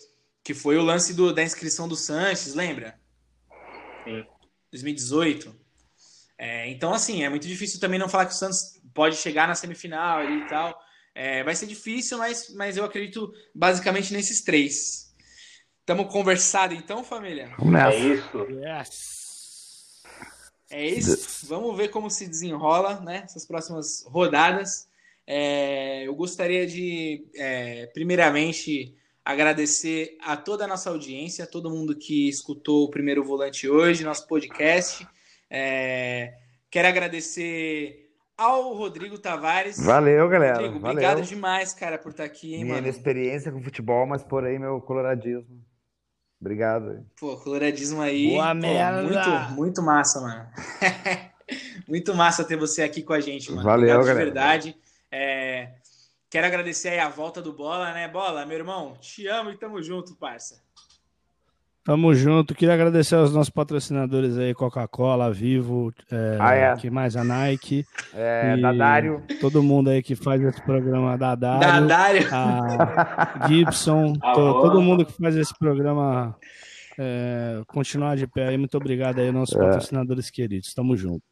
que foi o lance do, da inscrição do Sanches, lembra? Sim. 2018. É, então, assim, é muito difícil também não falar que o Santos pode chegar na semifinal e tal. É, vai ser difícil, mas, mas eu acredito basicamente nesses três. Estamos conversados então, família? É isso. Yes. É isso. Vamos ver como se desenrola né, essas próximas rodadas. É, eu gostaria de, é, primeiramente, agradecer a toda a nossa audiência, a todo mundo que escutou o primeiro volante hoje, nosso podcast. É, quero agradecer ao Rodrigo Tavares. Valeu, galera. Rodrigo, Valeu. obrigado demais, cara, por estar aqui, hein, Minha mano. experiência com futebol, mas por aí meu coloradismo. Obrigado. Pô, coloradismo aí. Boa pô, merda. Muito, muito massa, mano. muito massa ter você aqui com a gente, mano. Valeu, obrigado galera. de verdade. É... Quero agradecer aí a volta do Bola, né? Bola, meu irmão, te amo e tamo junto, parça. Tamo junto. Queria agradecer aos nossos patrocinadores aí, Coca-Cola, Vivo, é, ah, é. que mais a Nike. É, Dadário. Todo mundo aí que faz esse programa, Dadário. Dadário. A Gibson, to, todo mundo que faz esse programa é, continuar de pé aí. Muito obrigado aí, nossos é. patrocinadores queridos. Tamo junto.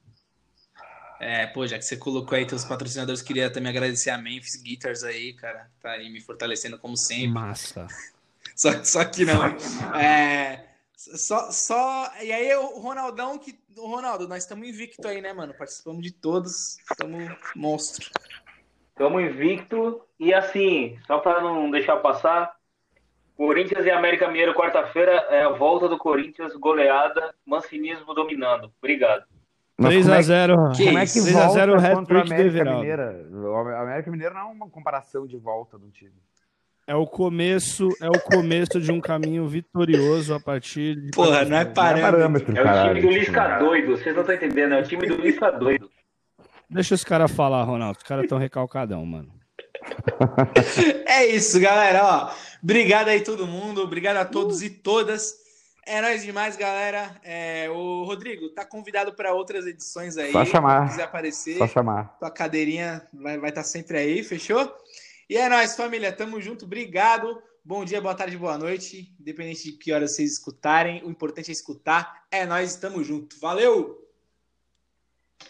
É, pô, já que você colocou aí teus patrocinadores, queria também agradecer a Memphis Guitars aí, cara. Tá aí me fortalecendo como sempre. Massa. Só, só que não. É, só, só. E aí, o Ronaldão, que. O Ronaldo, nós estamos invicto aí, né, mano? Participamos de todos. Estamos monstro. Estamos invicto. E assim, só para não deixar passar, Corinthians e América Mineiro, quarta-feira, é a volta do Corinthians, goleada, mancinismo dominando. Obrigado. 3x0. Como é que, como é que volta contra a América Mineira? O América Mineiro não é uma comparação de volta do time. É o começo, é o começo de um caminho vitorioso a partir de. Porra, não é parâmetro. É, parâmetro, é o time do Lisca doido, vocês não estão entendendo, é o time do Lisca doido. Deixa os caras falar, Ronaldo. Os caras estão recalcadão, mano. é isso, galera. Ó, obrigado aí todo mundo. Obrigado a todos uh. e todas. É nóis demais, galera. É, o Rodrigo, tá convidado para outras edições aí. Só chamar. Se quiser aparecer. Só chamar. Tua cadeirinha vai estar tá sempre aí, fechou? E é nóis, família. Tamo junto. Obrigado. Bom dia, boa tarde, boa noite. Independente de que horas vocês escutarem, o importante é escutar. É nóis, tamo junto. Valeu!